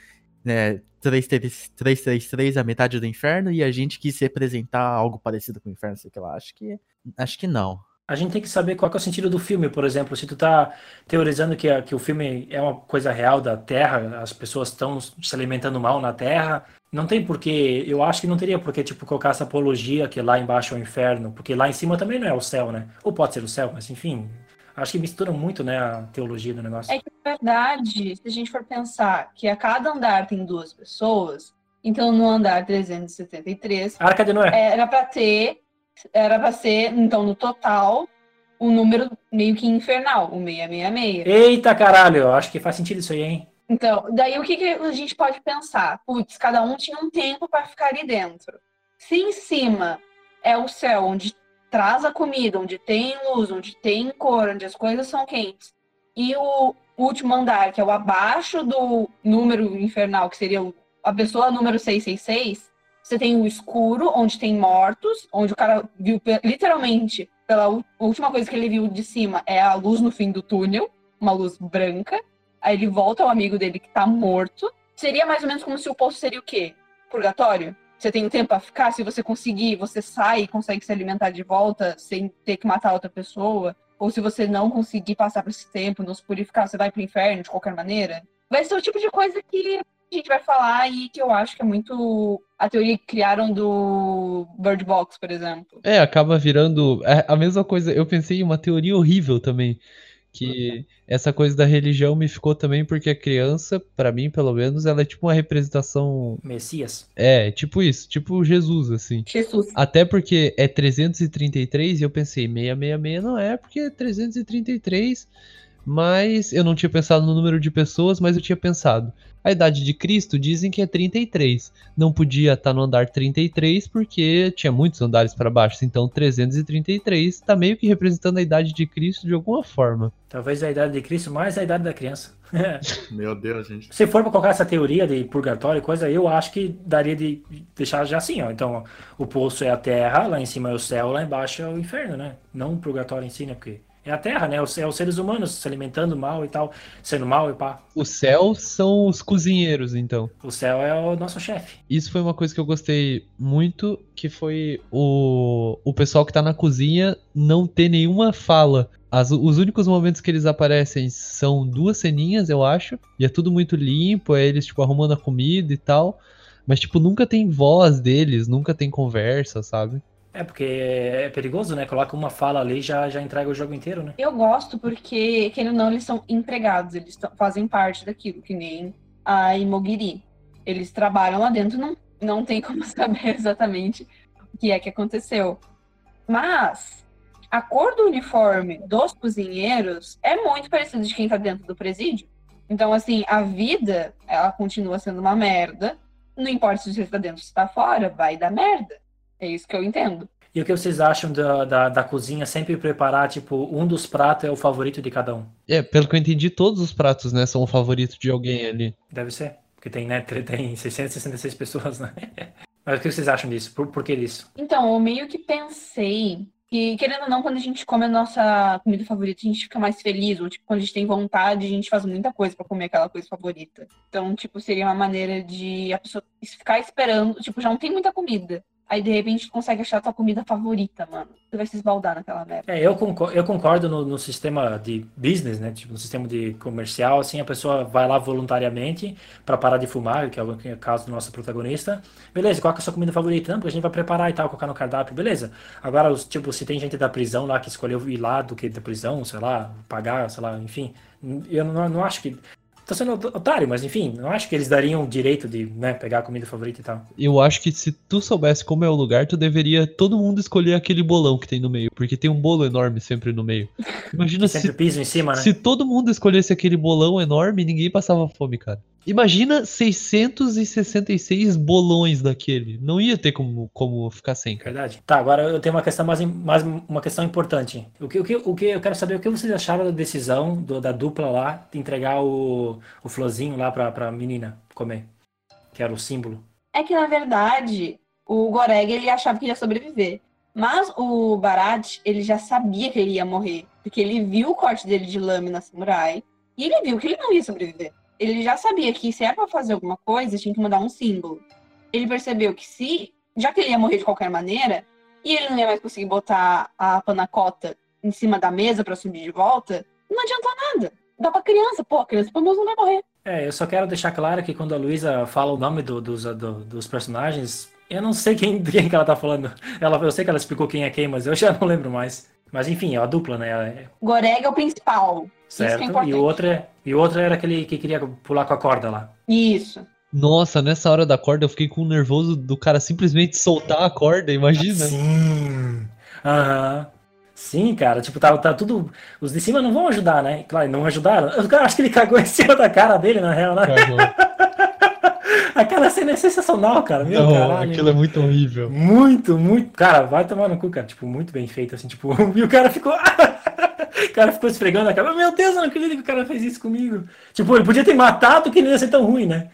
né? 333 a metade do inferno e a gente quis representar algo parecido com o inferno, sei lá. Acho que acho que não. A gente tem que saber qual é o sentido do filme, por exemplo. Se tu tá teorizando que, que o filme é uma coisa real da Terra, as pessoas estão se alimentando mal na Terra, não tem porquê. Eu acho que não teria porquê, tipo, colocar essa apologia que lá embaixo é o inferno, porque lá em cima também não é o céu, né? Ou pode ser o céu, mas enfim, Acho que mistura muito, né, a teologia do negócio. É que, na verdade, se a gente for pensar que a cada andar tem duas pessoas, então no andar 373... Arca de Noé. Era para ter, era para ser, então, no total, o número meio que infernal, o 666. Eita caralho, acho que faz sentido isso aí, hein? Então, daí o que, que a gente pode pensar? Putz, cada um tinha um tempo para ficar ali dentro. Se em cima é o céu onde traz a comida, onde tem luz, onde tem cor, onde as coisas são quentes. E o último andar, que é o abaixo do número infernal, que seria a pessoa número 666, você tem o escuro, onde tem mortos, onde o cara viu literalmente, pela última coisa que ele viu de cima, é a luz no fim do túnel, uma luz branca. Aí ele volta ao amigo dele que tá morto. Seria mais ou menos como se o poço seria o quê? Purgatório? Você tem tempo para ficar, se você conseguir, você sai e consegue se alimentar de volta sem ter que matar outra pessoa. Ou se você não conseguir passar por esse tempo, não se purificar, você vai pro inferno de qualquer maneira. Vai ser o tipo de coisa que a gente vai falar e que eu acho que é muito a teoria que criaram do Bird Box, por exemplo. É, acaba virando é a mesma coisa. Eu pensei em uma teoria horrível também, que essa coisa da religião me ficou também porque a criança, para mim pelo menos, ela é tipo uma representação Messias. É, tipo isso, tipo Jesus assim. Jesus. Até porque é 333 e eu pensei 666 não é, porque é 333 mas eu não tinha pensado no número de pessoas, mas eu tinha pensado. A idade de Cristo dizem que é 33. Não podia estar no andar 33 porque tinha muitos andares para baixo. Então 333 está meio que representando a idade de Cristo de alguma forma. Talvez a idade de Cristo mais a idade da criança. Meu Deus, gente. Se for para colocar essa teoria de purgatório e coisa, eu acho que daria de deixar já assim, ó. Então, o poço é a terra, lá em cima é o céu, lá embaixo é o inferno, né? Não o purgatório em si, né? Porque é a Terra, né? É os seres humanos se alimentando mal e tal, sendo mal e pá. O céu são os cozinheiros, então. O céu é o nosso chefe. Isso foi uma coisa que eu gostei muito, que foi o, o pessoal que tá na cozinha não ter nenhuma fala. As, os únicos momentos que eles aparecem são duas ceninhas, eu acho, e é tudo muito limpo, é eles, tipo, arrumando a comida e tal. Mas, tipo, nunca tem voz deles, nunca tem conversa, sabe? É, porque é perigoso, né? Coloca uma fala ali e já, já entrega o jogo inteiro, né? Eu gosto porque, querendo ou não, eles são empregados, eles fazem parte daquilo, que nem a Imogiri. Eles trabalham lá dentro, não, não tem como saber exatamente o que é que aconteceu. Mas a cor do uniforme dos cozinheiros é muito parecida de quem tá dentro do presídio. Então, assim, a vida, ela continua sendo uma merda. Não importa se você está dentro ou se está fora, vai dar merda. É isso que eu entendo. E o que vocês acham da, da, da, cozinha sempre preparar, tipo, um dos pratos é o favorito de cada um? É, pelo que eu entendi, todos os pratos, né, são o favorito de alguém ali. Deve ser, porque tem, né, tem 666 pessoas, né? Mas o que vocês acham disso? Por, por que disso? Então, eu meio que pensei E querendo ou não, quando a gente come a nossa comida favorita, a gente fica mais feliz. Ou, tipo, quando a gente tem vontade, a gente faz muita coisa para comer aquela coisa favorita. Então, tipo, seria uma maneira de a pessoa ficar esperando. Tipo, já não tem muita comida. Aí de repente consegue achar a tua comida favorita, mano. Tu vai se esbaldar naquela merda. É, eu concordo, eu concordo no, no, sistema de business, né? Tipo, no sistema de comercial, assim, a pessoa vai lá voluntariamente para parar de fumar, que é o, que é o caso do nosso protagonista. Beleza, qual é a sua comida favorita? Não, porque a gente vai preparar e tal, colocar no cardápio, beleza. Agora, tipo, se tem gente da prisão lá que escolheu ir lá do que da prisão, sei lá, pagar, sei lá, enfim. Eu não, não acho que tô sendo otário, mas enfim, não acho que eles dariam o direito de né, pegar a comida favorita e tal. Eu acho que se tu soubesse como é o lugar, tu deveria todo mundo escolher aquele bolão que tem no meio, porque tem um bolo enorme sempre no meio. Imagina se, piso em cima, né? se todo mundo escolhesse aquele bolão enorme, ninguém passava fome, cara. Imagina 666 bolões daquele. Não ia ter como, como ficar sem. Cara. Verdade. Tá, agora eu tenho uma questão mais, mais uma questão importante. O que, o, que, o que eu quero saber é o que vocês acharam da decisão do, da dupla lá de entregar o, o florzinho lá pra, pra menina comer. Que era o símbolo. É que na verdade o Goreg ele achava que ia sobreviver. Mas o Barat, ele já sabia que ele ia morrer. Porque ele viu o corte dele de lâmina samurai. E ele viu que ele não ia sobreviver ele já sabia que se era para fazer alguma coisa, tinha que mandar um símbolo. Ele percebeu que se, já que ele ia morrer de qualquer maneira, e ele não ia mais conseguir botar a panacota em cima da mesa para subir de volta, não adianta nada. Dá pra criança, pô, a criança pelo menos não vai morrer. É, eu só quero deixar claro que quando a Luísa fala o nome do, dos, do, dos personagens, eu não sei quem, quem que ela tá falando. Ela, eu sei que ela explicou quem é quem, mas eu já não lembro mais. Mas enfim, é a dupla, né? É... Goreg é o principal. Certo. É e o outro é, e o outro era aquele que queria pular com a corda lá. Isso. Nossa, nessa hora da corda eu fiquei com nervoso do cara simplesmente soltar a corda, imagina. Sim. Aham. Sim, cara, tipo, tá, tá tudo. Os de cima não vão ajudar, né? Claro, não ajudaram. Eu acho que ele cagou em cima da cara dele, na real, né? Cagou. Aquela cena é sensacional, cara. Meu não, caralho. Aquilo é muito horrível. Muito, muito. Cara, vai tomar no cu, cara. Tipo, muito bem feito, assim, tipo, e o cara ficou. o cara ficou esfregando a cara. Meu Deus, eu não acredito que o cara fez isso comigo. Tipo, ele podia ter matado que não ia ser tão ruim, né?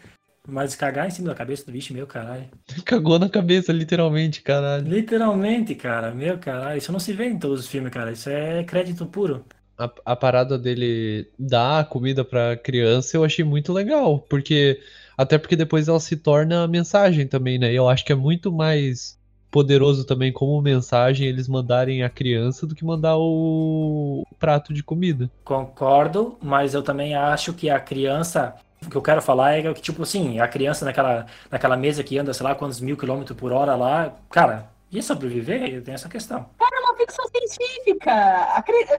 Mas cagar em cima da cabeça do bicho, meu caralho. Cagou na cabeça, literalmente, caralho. Literalmente, cara, meu caralho. Isso não se vê em todos os filmes, cara. Isso é crédito puro. A, a parada dele dar comida pra criança eu achei muito legal, porque. Até porque depois ela se torna mensagem também, né? Eu acho que é muito mais poderoso também como mensagem eles mandarem a criança do que mandar o prato de comida. Concordo, mas eu também acho que a criança o que eu quero falar é que, tipo assim, a criança naquela, naquela mesa que anda, sei lá, quantos mil quilômetros por hora lá, cara, ia sobreviver? Tem essa questão. Cara, é uma ficção científica.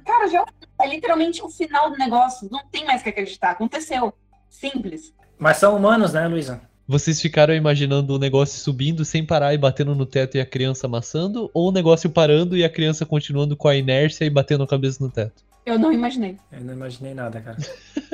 Cara, já é literalmente o final do negócio. Não tem mais que acreditar. Aconteceu. Simples. Mas são humanos, né, Luísa? Vocês ficaram imaginando o negócio subindo sem parar e batendo no teto e a criança amassando? Ou o negócio parando e a criança continuando com a inércia e batendo a cabeça no teto? Eu não imaginei. Eu não imaginei nada, cara.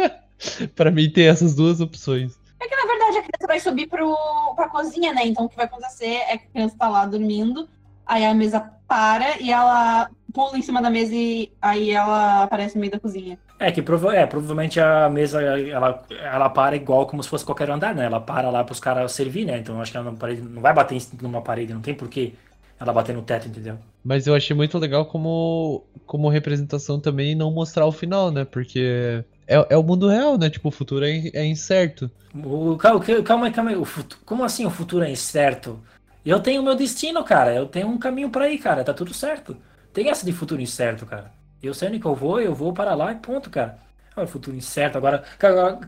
para mim tem essas duas opções. É que na verdade a criança vai subir pro, pra cozinha, né? Então o que vai acontecer é que a criança tá lá dormindo, aí a mesa para e ela pula em cima da mesa e aí ela aparece no meio da cozinha. É que prova é, provavelmente a mesa ela, ela para igual como se fosse qualquer andar, né? Ela para lá para os caras servir, né? Então acho que ela não, parede, não vai bater numa parede, não tem porquê ela bater no teto, entendeu? Mas eu achei muito legal como, como representação também não mostrar o final, né? Porque é, é o mundo real, né? Tipo, o futuro é, é incerto. O, calma, calma, calma aí. O futuro, como assim o futuro é incerto? Eu tenho o meu destino, cara. Eu tenho um caminho para ir, cara. Tá tudo certo. Tem essa de futuro incerto, cara. Eu sei onde que eu vou, eu vou para lá e ponto, cara. É futuro incerto. Agora,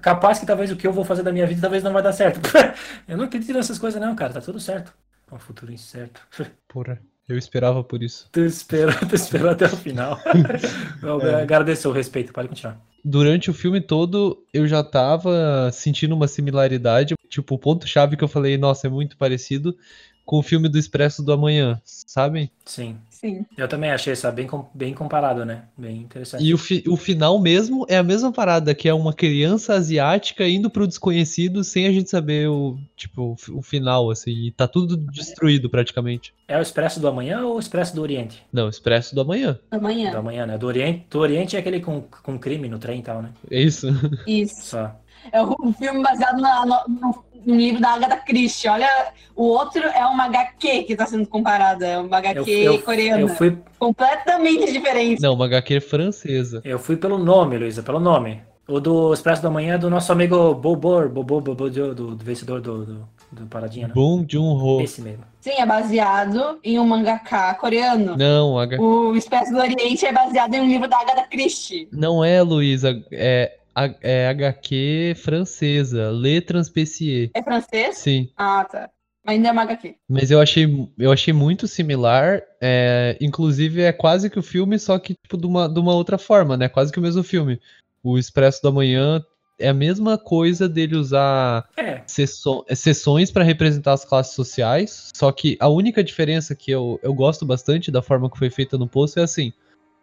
capaz que talvez o que eu vou fazer da minha vida talvez não vai dar certo. eu não acredito nessas coisas, não, cara. Tá tudo certo. É um futuro incerto. Porra. Eu esperava por isso. Tu esperou, tu esperou até o final. eu é. agradeço o respeito, pode continuar. Durante o filme todo, eu já tava sentindo uma similaridade. Tipo, o ponto-chave que eu falei, nossa, é muito parecido com o filme do Expresso do Amanhã, sabem? Sim. Sim. Eu também achei isso bem, bem comparado, né? Bem interessante. E o, fi, o final mesmo é a mesma parada, que é uma criança asiática indo pro desconhecido sem a gente saber o, tipo, o final, assim, e tá tudo destruído praticamente. É o Expresso do Amanhã ou o Expresso do Oriente? Não, Expresso do Amanhã. Amanhã. Do Amanhã, né? Do Oriente, do Oriente é aquele com, com crime no trem e tal, né? É isso. Isso. Só. é um filme baseado na, no, no, no, livro da Agatha Christie. Olha, o outro é uma HQ que está sendo comparada. É uma HQ eu, eu, coreana. Eu fui... Completamente diferente. Não, uma HQ francesa. Eu fui pelo nome, Luísa, pelo nome. O do Expresso da Manhã é do nosso amigo Bobor, Bobo, Bobo, do, do, do vencedor do, do, do Paradinha, né? Bong Joon-ho. Esse mesmo. Sim, é baseado em um mangaka coreano. Não, H... o Expresso do Oriente é baseado em um livro da Agatha Christie. Não é, Luísa, é, é HQ francesa, Le Transpessier. É francês? Sim. Ah, tá. Mas ainda é uma HQ. Mas eu achei, eu achei muito similar. É, inclusive, é quase que o filme, só que tipo, de, uma, de uma outra forma, né? Quase que o mesmo filme. O Expresso da Manhã é a mesma coisa dele usar é. sessões para representar as classes sociais, só que a única diferença que eu, eu gosto bastante da forma que foi feita no post é assim: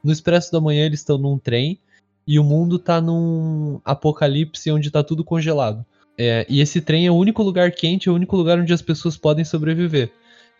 no Expresso da Manhã eles estão num trem e o mundo tá num apocalipse onde tá tudo congelado. É, e esse trem é o único lugar quente, é o único lugar onde as pessoas podem sobreviver.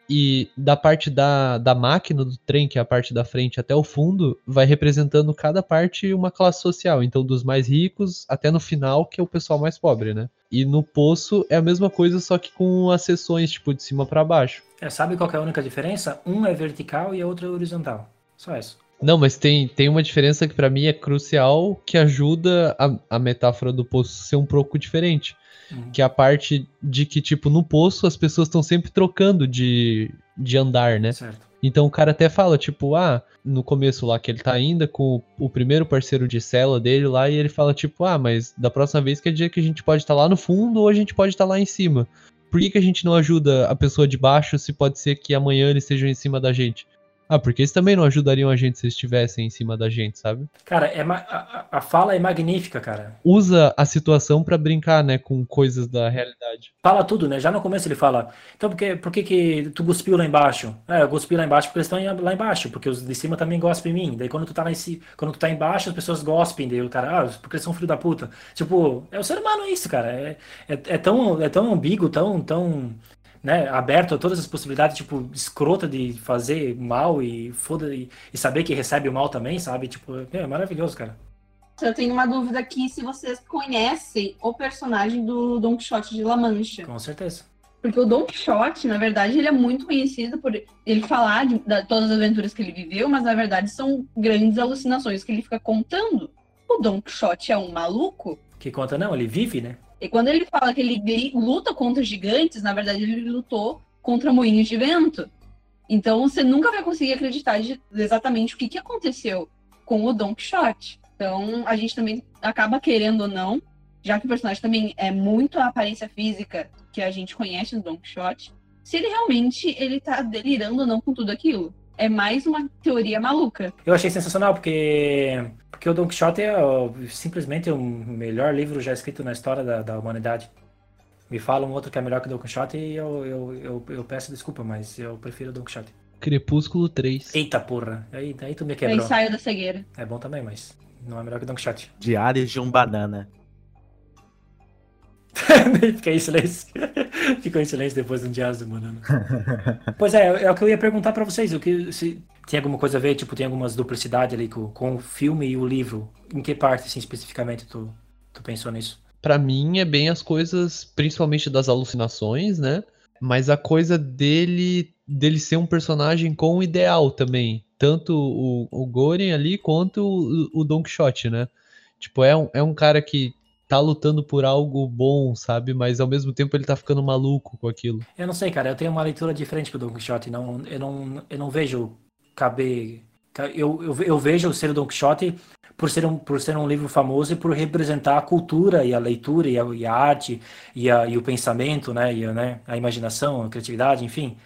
E da parte da, da máquina do trem, que é a parte da frente até o fundo, vai representando cada parte uma classe social. Então, dos mais ricos até no final, que é o pessoal mais pobre, né? E no poço é a mesma coisa, só que com as seções, tipo, de cima para baixo. É, sabe qual é a única diferença? Um é vertical e a outra é horizontal. Só isso. Não, mas tem, tem uma diferença que para mim é crucial, que ajuda a, a metáfora do poço ser um pouco diferente. Uhum. Que é a parte de que, tipo, no poço as pessoas estão sempre trocando de, de andar, né? Certo. Então o cara até fala, tipo, ah, no começo lá que ele tá ainda com o primeiro parceiro de cela dele lá, e ele fala, tipo, ah, mas da próxima vez quer dizer que a gente pode estar tá lá no fundo ou a gente pode estar tá lá em cima. Por que, que a gente não ajuda a pessoa de baixo se pode ser que amanhã eles estejam em cima da gente? Ah, porque eles também não ajudariam a gente se eles estivessem em cima da gente, sabe? Cara, é a, a fala é magnífica, cara. Usa a situação para brincar, né, com coisas da realidade. Fala tudo, né? Já no começo ele fala, então por que, por que, que tu cuspiu lá embaixo? É, eu cuspi lá embaixo porque eles estão lá embaixo, porque os de cima também gospem em mim. Daí quando tu tá lá em cima, quando tu tá embaixo, as pessoas gospem, daí o cara, ah, porque eles são filho da puta. Tipo, é o ser humano isso, cara. É, é, é tão, é tão ambíguo, tão, tão né, aberto a todas as possibilidades, tipo, escrota de fazer mal e foda e, e saber que recebe o mal também, sabe? Tipo, é maravilhoso, cara. Eu tenho uma dúvida aqui se vocês conhecem o personagem do Don Quixote de La Mancha. Com certeza. Porque o Don Quixote, na verdade, ele é muito conhecido por ele falar de, de todas as aventuras que ele viveu, mas na verdade são grandes alucinações que ele fica contando. O Don Quixote é um maluco. Que conta não, ele vive, né? E quando ele fala que ele luta contra gigantes, na verdade ele lutou contra moinhos de vento. Então você nunca vai conseguir acreditar de, exatamente o que, que aconteceu com o Don Quixote. Então a gente também acaba querendo ou não, já que o personagem também é muito a aparência física que a gente conhece no Don Quixote, se ele realmente ele tá delirando ou não com tudo aquilo é mais uma teoria maluca. Eu achei sensacional, porque, porque o Don Quixote é simplesmente o melhor livro já escrito na história da, da humanidade. Me fala um outro que é melhor que o Don Quixote e eu, eu, eu, eu peço desculpa, mas eu prefiro o Don Quixote. Crepúsculo 3. Eita porra, aí, aí tu me quebrou. É ensaio da cegueira. É bom também, mas não é melhor que o Don Quixote. Diários de um banana. Fiquei em silêncio. Ficou em silêncio depois do Dias do Banana. pois é, é o que eu ia perguntar para vocês. O que, se tem alguma coisa a ver, tipo, tem algumas duplicidades ali com, com o filme e o livro. Em que parte, assim, especificamente, tu, tu pensou nisso? Para mim é bem as coisas, principalmente das alucinações, né? Mas a coisa dele dele ser um personagem com ideal também. Tanto o, o Goren ali quanto o, o Don Quixote, né? Tipo, é um, é um cara que tá lutando por algo bom, sabe? Mas ao mesmo tempo ele tá ficando maluco com aquilo. Eu não sei, cara. Eu tenho uma leitura diferente do Don Quixote. Não, eu, não, eu não vejo caber. Eu, eu, eu vejo o ser Don Quixote por ser, um, por ser um livro famoso e por representar a cultura e a leitura e a, e a arte e, a, e o pensamento, né? E né? a imaginação, a criatividade, enfim.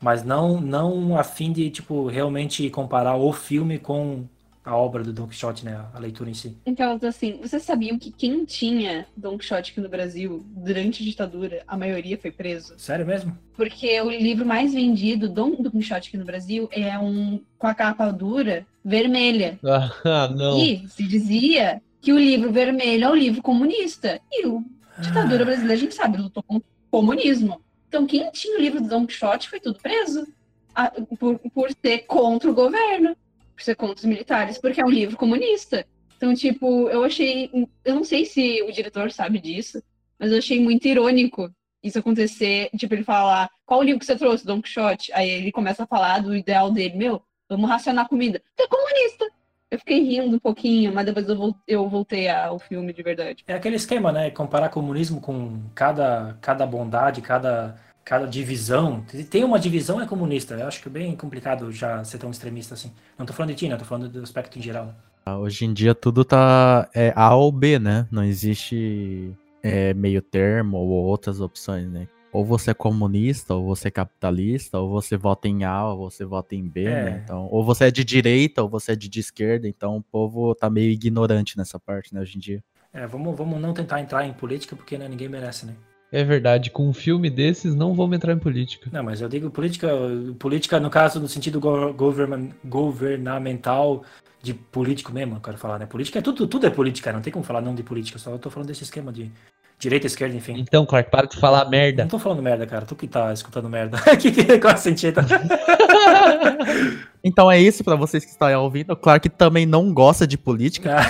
Mas não, não a fim de, tipo, realmente comparar o filme com a obra do Don Quixote, né? A leitura em si. Então, assim, vocês sabiam que quem tinha Don Quixote aqui no Brasil durante a ditadura, a maioria foi preso? Sério mesmo? Porque o livro mais vendido do Don Quixote aqui no Brasil é um com a capa dura vermelha. Ah, não. E se dizia que o livro vermelho é um livro comunista. E o ditadura ah. brasileira, a gente sabe, lutou contra o comunismo. Então, quem tinha o livro do Don Quixote foi tudo preso. A, por, por ser contra o governo por ser contra os militares, porque é um livro comunista. Então, tipo, eu achei. Eu não sei se o diretor sabe disso, mas eu achei muito irônico isso acontecer. Tipo, ele falar: qual o livro que você trouxe, Don Quixote? Aí ele começa a falar do ideal dele: meu, vamos racionar comida. Você é comunista! Eu fiquei rindo um pouquinho, mas depois eu voltei ao filme de verdade. É aquele esquema, né? Comparar comunismo com cada, cada bondade, cada, cada divisão. Tem uma divisão é comunista. Eu acho que é bem complicado já ser tão extremista assim. Não tô falando de ti, né? Tô falando do aspecto em geral. Ah, hoje em dia tudo tá é A ou B, né? Não existe é, meio termo ou outras opções, né? ou você é comunista, ou você é capitalista, ou você vota em A, ou você vota em B, né? é. né? Então, ou você é de direita, ou você é de, de esquerda, então o povo tá meio ignorante nessa parte, né, hoje em dia. É, vamos, vamos não tentar entrar em política, porque né, ninguém merece, né? É verdade, com um filme desses não vamos entrar em política. Não, mas eu digo política, política no caso no sentido govern, governamental de político mesmo, eu quero falar, né? Política é tudo, tudo é política, não tem como falar não de política, só eu tô falando desse esquema de Direita, esquerda, enfim. Então, Clark, para de falar merda. Não tô falando merda, cara. Tu que tá escutando merda. que, que, qual é sentido? então é isso para vocês que estão ouvindo. Clark também não gosta de política.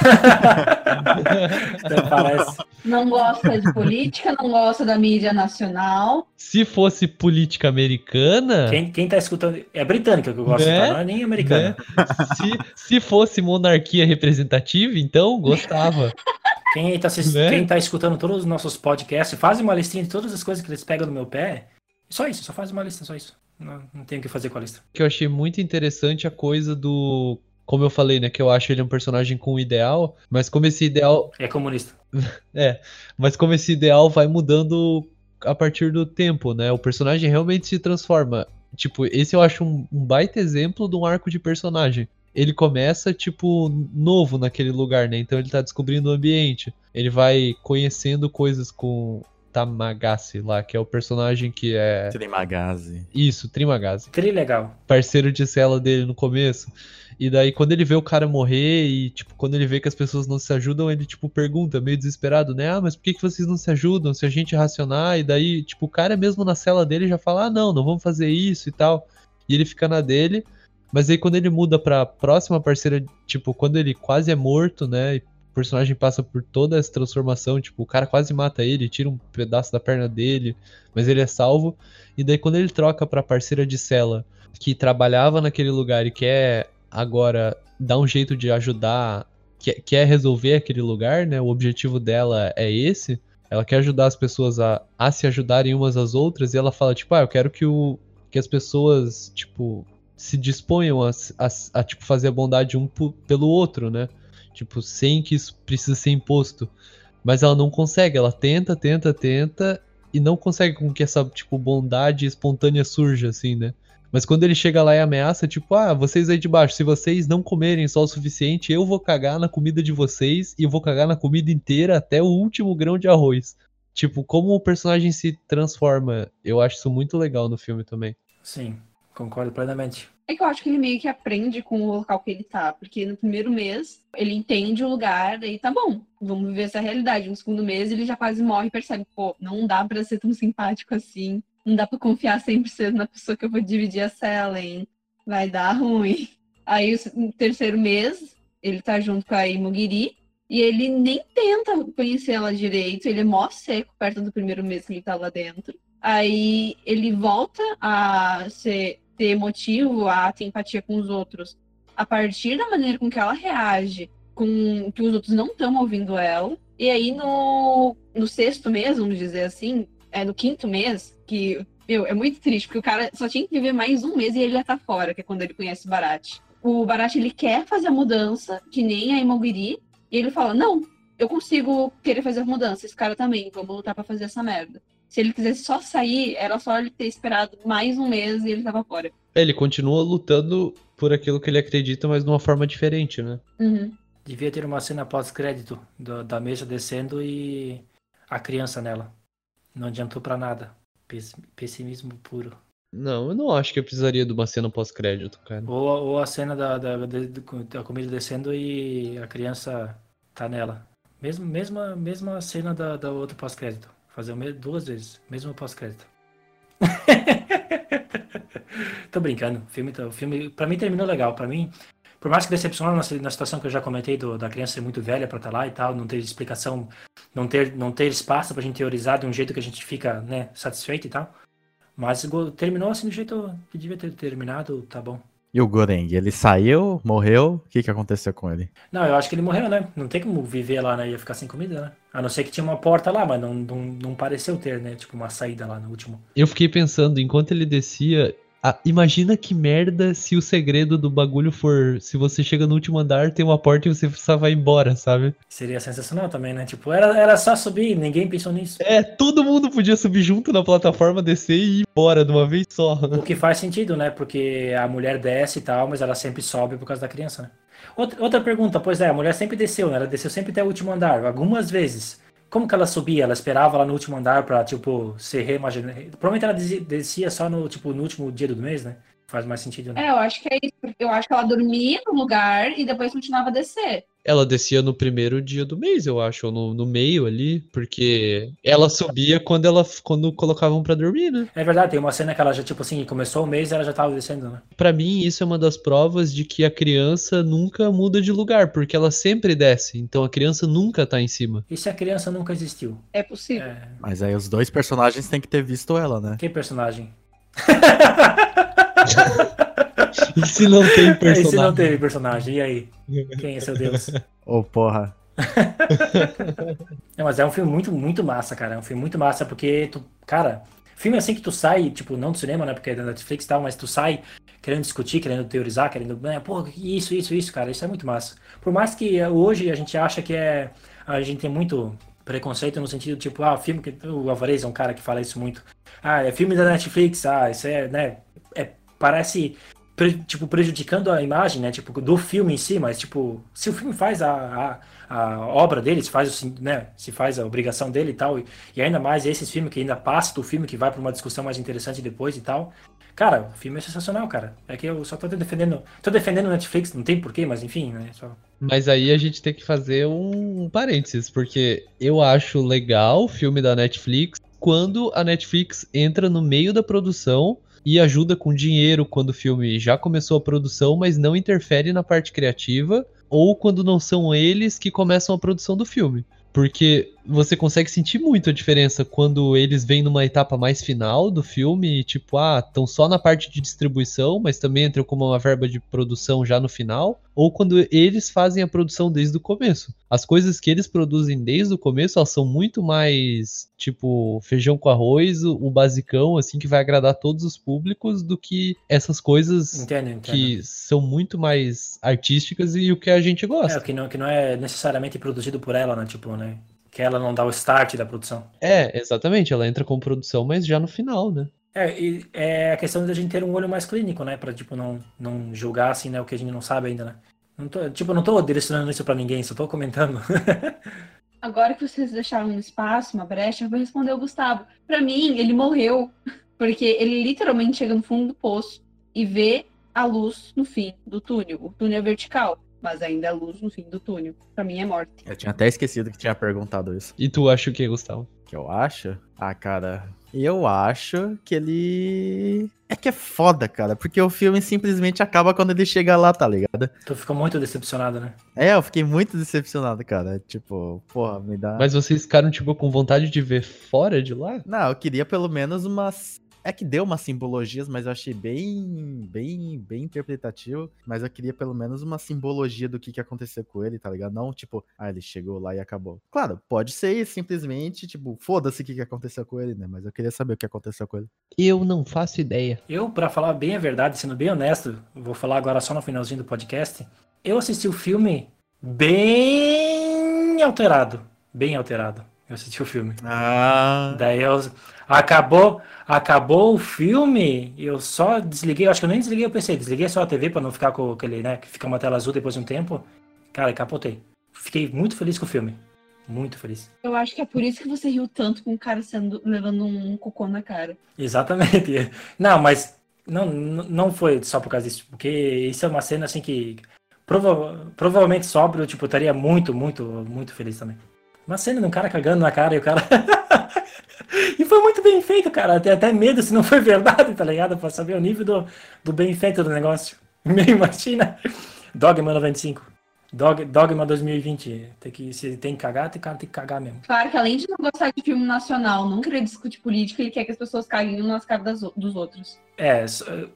parece. Não gosta de política, não gosta da mídia nacional. Se fosse política americana. Quem, quem tá escutando. É britânica que eu gosto, né? tá? não é nem americana. Né? Se, se fosse monarquia representativa, então gostava. Quem está né? Quem tá escutando todos os nossos podcasts, faz uma listinha de todas as coisas que eles pegam no meu pé. Só isso, só faz uma lista, só isso. Não, não tem o que fazer com a lista. Que eu achei muito interessante a coisa do. Como eu falei, né? Que eu acho ele um personagem com ideal, mas como esse ideal. É comunista. é, mas como esse ideal vai mudando a partir do tempo, né? O personagem realmente se transforma. Tipo, esse eu acho um, um baita exemplo de um arco de personagem ele começa, tipo, novo naquele lugar, né? Então ele tá descobrindo o ambiente. Ele vai conhecendo coisas com Tamagasi lá, que é o personagem que é. Trimagasi. Isso, Trimagasi. legal. Parceiro de cela dele no começo. E daí, quando ele vê o cara morrer e, tipo, quando ele vê que as pessoas não se ajudam, ele, tipo, pergunta, meio desesperado, né? Ah, mas por que, que vocês não se ajudam? Se a gente racionar, e daí, tipo, o cara mesmo na cela dele já fala, ah, não, não vamos fazer isso e tal. E ele fica na dele. Mas aí quando ele muda pra próxima parceira, tipo, quando ele quase é morto, né? E o personagem passa por toda essa transformação, tipo, o cara quase mata ele, tira um pedaço da perna dele, mas ele é salvo. E daí quando ele troca pra parceira de cela, que trabalhava naquele lugar e quer agora dar um jeito de ajudar, quer, quer resolver aquele lugar, né? O objetivo dela é esse. Ela quer ajudar as pessoas a, a se ajudarem umas às outras, e ela fala, tipo, ah, eu quero que o. Que as pessoas, tipo, se disponham a, a, a, tipo, fazer a bondade um pelo outro, né? Tipo, sem que isso precisa ser imposto. Mas ela não consegue, ela tenta, tenta, tenta e não consegue com que essa, tipo, bondade espontânea surja, assim, né? Mas quando ele chega lá e ameaça, tipo, ah, vocês aí de baixo, se vocês não comerem só o suficiente, eu vou cagar na comida de vocês e vou cagar na comida inteira até o último grão de arroz. Tipo, como o personagem se transforma, eu acho isso muito legal no filme também. Sim, concordo plenamente. É que eu acho que ele meio que aprende com o local que ele tá, porque no primeiro mês ele entende o lugar, e tá bom, vamos viver essa realidade. No segundo mês ele já quase morre e percebe, pô, não dá para ser tão simpático assim, não dá para confiar 100% na pessoa que eu vou dividir a cela, hein? Vai dar ruim. Aí no terceiro mês ele tá junto com a Imogiri, e ele nem tenta conhecer ela direito, ele é mó seco perto do primeiro mês que ele tá lá dentro. Aí ele volta a ser ter motivo a ter empatia com os outros a partir da maneira com que ela reage, com que os outros não estão ouvindo ela. E aí no, no sexto mês, vamos dizer assim, é no quinto mês, que meu, é muito triste, porque o cara só tinha que viver mais um mês e ele já tá fora, que é quando ele conhece o Barat. O Barat ele quer fazer a mudança, que nem a Imogiri, e ele fala: Não, eu consigo querer fazer a mudança, esse cara também, vamos lutar para fazer essa merda se ele quisesse só sair, era só ele ter esperado mais um mês e ele tava fora. Ele continua lutando por aquilo que ele acredita, mas de uma forma diferente, né? Uhum. Devia ter uma cena pós-crédito da mesa descendo e a criança nela. Não adiantou para nada. Pessimismo puro. Não, eu não acho que eu precisaria de uma cena pós-crédito, cara. Ou, ou a cena da, da, da, da, comida descendo e a criança tá nela. Mesmo, mesma, mesma cena da, da outra pós-crédito. Fazer duas vezes, mesmo pós-crédito. Tô brincando. O filme, tá, o filme, pra mim, terminou legal. Pra mim, por mais que decepcionou na, na situação que eu já comentei do, da criança ser muito velha para estar tá lá e tal, não ter explicação, não ter, não ter espaço pra gente teorizar de um jeito que a gente fica, né, satisfeito e tal. Mas terminou assim do jeito que devia ter terminado, tá bom. E o Goreng, ele saiu, morreu? O que, que aconteceu com ele? Não, eu acho que ele morreu, né? Não tem como viver lá, né? Ia ficar sem comida, né? A não ser que tinha uma porta lá, mas não, não, não pareceu ter, né? Tipo, uma saída lá no último. Eu fiquei pensando, enquanto ele descia, ah, imagina que merda se o segredo do bagulho for se você chega no último andar, tem uma porta e você só vai embora, sabe? Seria sensacional também, né? Tipo, era, era só subir, ninguém pensou nisso. É, todo mundo podia subir junto na plataforma, descer e ir embora de uma vez só. O que faz sentido, né? Porque a mulher desce e tal, mas ela sempre sobe por causa da criança, né? Outra, outra pergunta, pois é, a mulher sempre desceu, né? Ela desceu sempre até o último andar, algumas vezes. Como que ela subia? Ela esperava lá no último andar pra, tipo, ser reimaginada. Provavelmente ela descia só no, tipo, no último dia do mês, né? Faz mais sentido, né? É, eu acho que é isso. Eu acho que ela dormia no lugar e depois continuava a descer. Ela descia no primeiro dia do mês, eu acho, ou no, no meio ali, porque ela subia quando ela quando colocavam para dormir, né? É verdade, tem uma cena que ela já, tipo assim, começou o mês e ela já tava descendo, né? Pra mim, isso é uma das provas de que a criança nunca muda de lugar, porque ela sempre desce, então a criança nunca tá em cima. E se a criança nunca existiu? É possível. É... Mas aí os dois personagens têm que ter visto ela, né? Que personagem? e se não tem personagem? E se não personagem? E aí? Quem é seu Deus? Ô, oh, porra. é, mas é um filme muito, muito massa, cara. É um filme muito massa porque tu, cara, filme assim que tu sai, tipo, não do cinema, né? Porque é da Netflix e tal, mas tu sai querendo discutir, querendo teorizar, querendo, né, pô, isso, isso, isso, cara, isso é muito massa. Por mais que hoje a gente acha que é. A gente tem muito preconceito no sentido tipo, ah, filme que. O Alvarez é um cara que fala isso muito. Ah, é filme da Netflix, ah, isso é, né? É, parece tipo, prejudicando a imagem, né? Tipo, do filme em si, mas, tipo, se o filme faz a, a, a obra dele, se faz, né, se faz a obrigação dele e tal, e, e ainda mais esses filmes que ainda passa do filme, que vai para uma discussão mais interessante depois e tal. Cara, o filme é sensacional, cara. É que eu só tô defendendo. Tô defendendo Netflix, não tem porquê, mas enfim, né? Só... Mas aí a gente tem que fazer um parênteses, porque eu acho legal o filme da Netflix quando a Netflix entra no meio da produção e ajuda com dinheiro quando o filme já começou a produção, mas não interfere na parte criativa, ou quando não são eles que começam a produção do filme. Porque você consegue sentir muito a diferença quando eles vêm numa etapa mais final do filme, tipo, ah, estão só na parte de distribuição, mas também entram como uma verba de produção já no final, ou quando eles fazem a produção desde o começo. As coisas que eles produzem desde o começo, elas são muito mais, tipo, feijão com arroz, o, basicão, assim, que vai agradar todos os públicos, do que essas coisas entendo, entendo. que são muito mais artísticas e o que a gente gosta. É, que não, que não é necessariamente produzido por ela, né, tipo, né? Que ela não dá o start da produção. É, exatamente, ela entra com produção, mas já no final, né? É, e é a questão da gente ter um olho mais clínico, né? Pra, tipo, não, não julgar, assim, né? O que a gente não sabe ainda, né? Não tô, tipo, não tô direcionando isso pra ninguém, só tô comentando. Agora que vocês deixaram um espaço, uma brecha, eu vou responder o Gustavo. Pra mim, ele morreu, porque ele literalmente chega no fundo do poço e vê a luz no fim do túnel. O túnel é vertical mas ainda é luz no fim do túnel. Pra mim é morte. Eu tinha até esquecido que tinha perguntado isso. E tu acha o que, Gustavo? Que eu acho? Ah, cara, eu acho que ele. É que é foda, cara, porque o filme simplesmente acaba quando ele chega lá, tá ligado? Tu ficou muito decepcionado, né? É, eu fiquei muito decepcionado, cara. Tipo, porra, me dá. Mas vocês ficaram, tipo, com vontade de ver fora de lá? Não, eu queria pelo menos umas é que deu umas simbologias, mas eu achei bem, bem, bem interpretativo. Mas eu queria pelo menos uma simbologia do que, que aconteceu com ele, tá ligado? Não tipo, ah, ele chegou lá e acabou. Claro, pode ser simplesmente, tipo, foda-se o que, que aconteceu com ele, né? Mas eu queria saber o que aconteceu com ele. Eu não faço ideia. Eu, para falar bem a verdade, sendo bem honesto, vou falar agora só no finalzinho do podcast. Eu assisti o filme bem alterado. Bem alterado. Eu assisti o filme. Ah. Daí eu. Acabou, acabou o filme, eu só desliguei, acho que eu nem desliguei o PC, desliguei só a TV para não ficar com aquele, né, que fica uma tela azul depois de um tempo. Cara, capotei. Fiquei muito feliz com o filme. Muito feliz. Eu acho que é por isso que você riu tanto com o cara sendo, levando um cocô na cara. Exatamente. Não, mas não, não foi só por causa disso, porque isso é uma cena assim que prova provavelmente sóbrio, tipo, eu estaria muito, muito, muito feliz também. Uma cena de um cara cagando na cara e o cara. e foi muito bem feito, cara. Tem até medo se não foi verdade, tá ligado? Pra saber o nível do, do bem feito do negócio. Meio imagina. Dogma 95. Dog, Dogma 2020. Tem que, se tem que cagar, tem, tem que cagar mesmo. Claro que além de não gostar de filme nacional, não querer discutir política, ele quer que as pessoas caguem nas caras dos outros. É,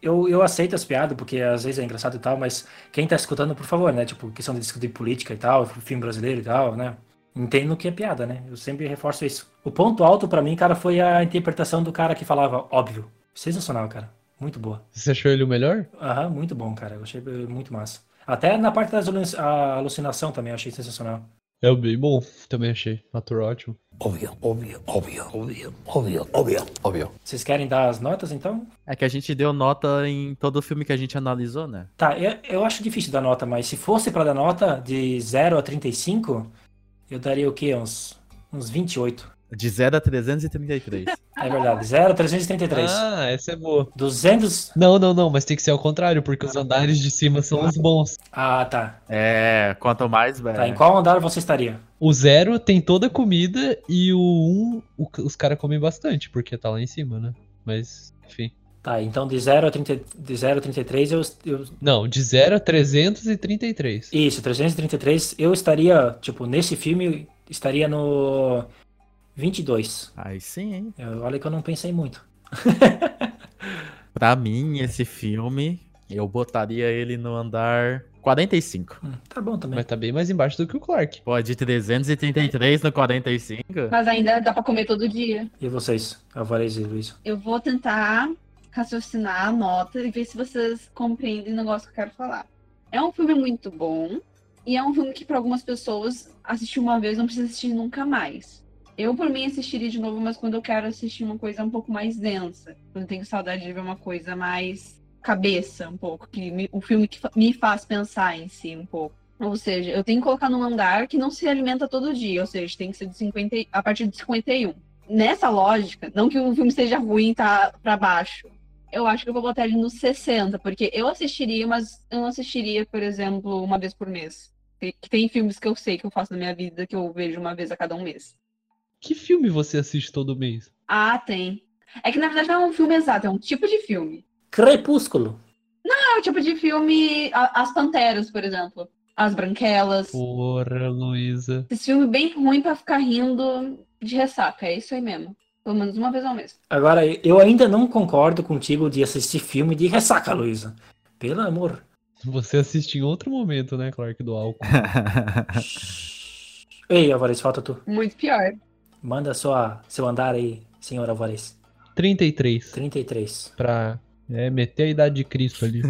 eu, eu aceito as piadas, porque às vezes é engraçado e tal, mas quem tá escutando, por favor, né? Tipo, questão de discutir política e tal, filme brasileiro e tal, né? Entendo que é piada, né? Eu sempre reforço isso. O ponto alto para mim, cara, foi a interpretação do cara que falava óbvio. Sensacional, cara. Muito boa. Você achou ele o melhor? Aham, muito bom, cara. Eu achei muito massa. Até na parte da alucinação também, eu achei sensacional. É bem bom, também achei. Ator ótimo. Óbvio, óbvio, óbvio, óbvio, óbvio, óbvio, óbvio. Vocês querem dar as notas, então? É que a gente deu nota em todo o filme que a gente analisou, né? Tá, eu, eu acho difícil dar nota, mas se fosse pra dar nota de 0 a 35, eu daria o quê? Uns, uns 28. De 0 a 333. É verdade, 0 a 333. Ah, essa é boa. 200. Não, não, não, mas tem que ser ao contrário, porque os andares de cima são os bons. Ah, tá. É, quanto mais, velho. Tá, em qual andar você estaria? O 0 tem toda a comida e o 1, um, os caras comem bastante, porque tá lá em cima, né? Mas, enfim. Tá, então de 0 a, 30, de 0 a 33 eu, eu. Não, de 0 a 333. Isso, 333 eu estaria, tipo, nesse filme, estaria no 22. Aí sim, hein? Eu, olha que eu não pensei muito. pra mim, esse filme, eu botaria ele no andar 45. Hum, tá bom também. Mas tá bem mais embaixo do que o Clark. Pô, de 333 no 45. Mas ainda dá pra comer todo dia. E vocês, Alvarez e Luiz? Eu vou tentar raciocinar a nota e ver se vocês compreendem o negócio que eu quero falar. É um filme muito bom e é um filme que para algumas pessoas assistir uma vez não precisa assistir nunca mais. Eu, por mim, assistiria de novo, mas quando eu quero assistir uma coisa um pouco mais densa, quando eu tenho saudade de ver uma coisa mais cabeça, um pouco, que me, o filme que me faz pensar em si um pouco. Ou seja, eu tenho que colocar num andar que não se alimenta todo dia, ou seja, tem que ser de 50, a partir de 51. Nessa lógica, não que o filme seja ruim tá para baixo. Eu acho que eu vou botar ele nos 60, porque eu assistiria, mas eu não assistiria, por exemplo, uma vez por mês. Tem, tem filmes que eu sei que eu faço na minha vida que eu vejo uma vez a cada um mês. Que filme você assiste todo mês? Ah, tem. É que na verdade não é um filme exato, é um tipo de filme. Crepúsculo. Não, é o tipo de filme. As Panteras, por exemplo. As Branquelas. Porra, Luísa. Esse filme bem ruim para ficar rindo de ressaca, é isso aí mesmo. Pelo menos uma vez ao mês. Agora, eu ainda não concordo contigo de assistir filme de ressaca, Luísa. Pelo amor. Você assiste em outro momento, né, Clark, do álcool. Ei, Alvarez, falta tu. Muito pior. Manda sua, seu andar aí, senhor Alvarez. 33. 33. Pra é, meter a idade de Cristo ali.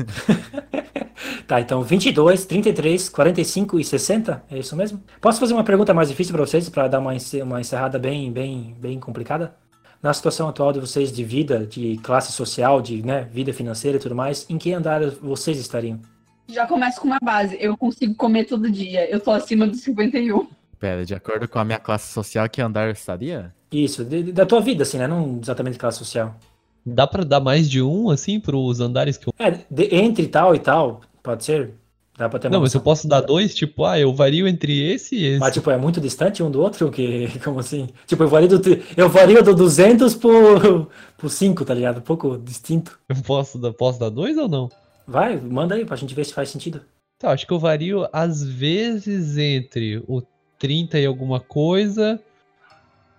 tá, então 22, 33, 45 e 60? É isso mesmo? Posso fazer uma pergunta mais difícil para vocês, para dar uma, uma encerrada bem, bem, bem complicada? Na situação atual de vocês de vida, de classe social, de né, vida financeira e tudo mais, em que andar vocês estariam? Já começo com uma base. Eu consigo comer todo dia. Eu tô acima dos 51. Pera, de acordo com a minha classe social, que andar estaria? Isso, de, da tua vida, assim, né? Não exatamente classe social. Dá pra dar mais de um, assim, pros andares que eu. É, de, entre tal e tal, pode ser? Dá pra ter Não, mas eu posso dar dois, tipo, ah, eu vario entre esse e esse. Mas, tipo, é muito distante um do outro? Que, como assim? Tipo, eu vario do, eu vario do 200 por, por 5, tá ligado? Um pouco distinto. Eu posso, posso dar dois ou não? Vai, manda aí pra gente ver se faz sentido. Tá, acho que eu vario às vezes entre o 30 e alguma coisa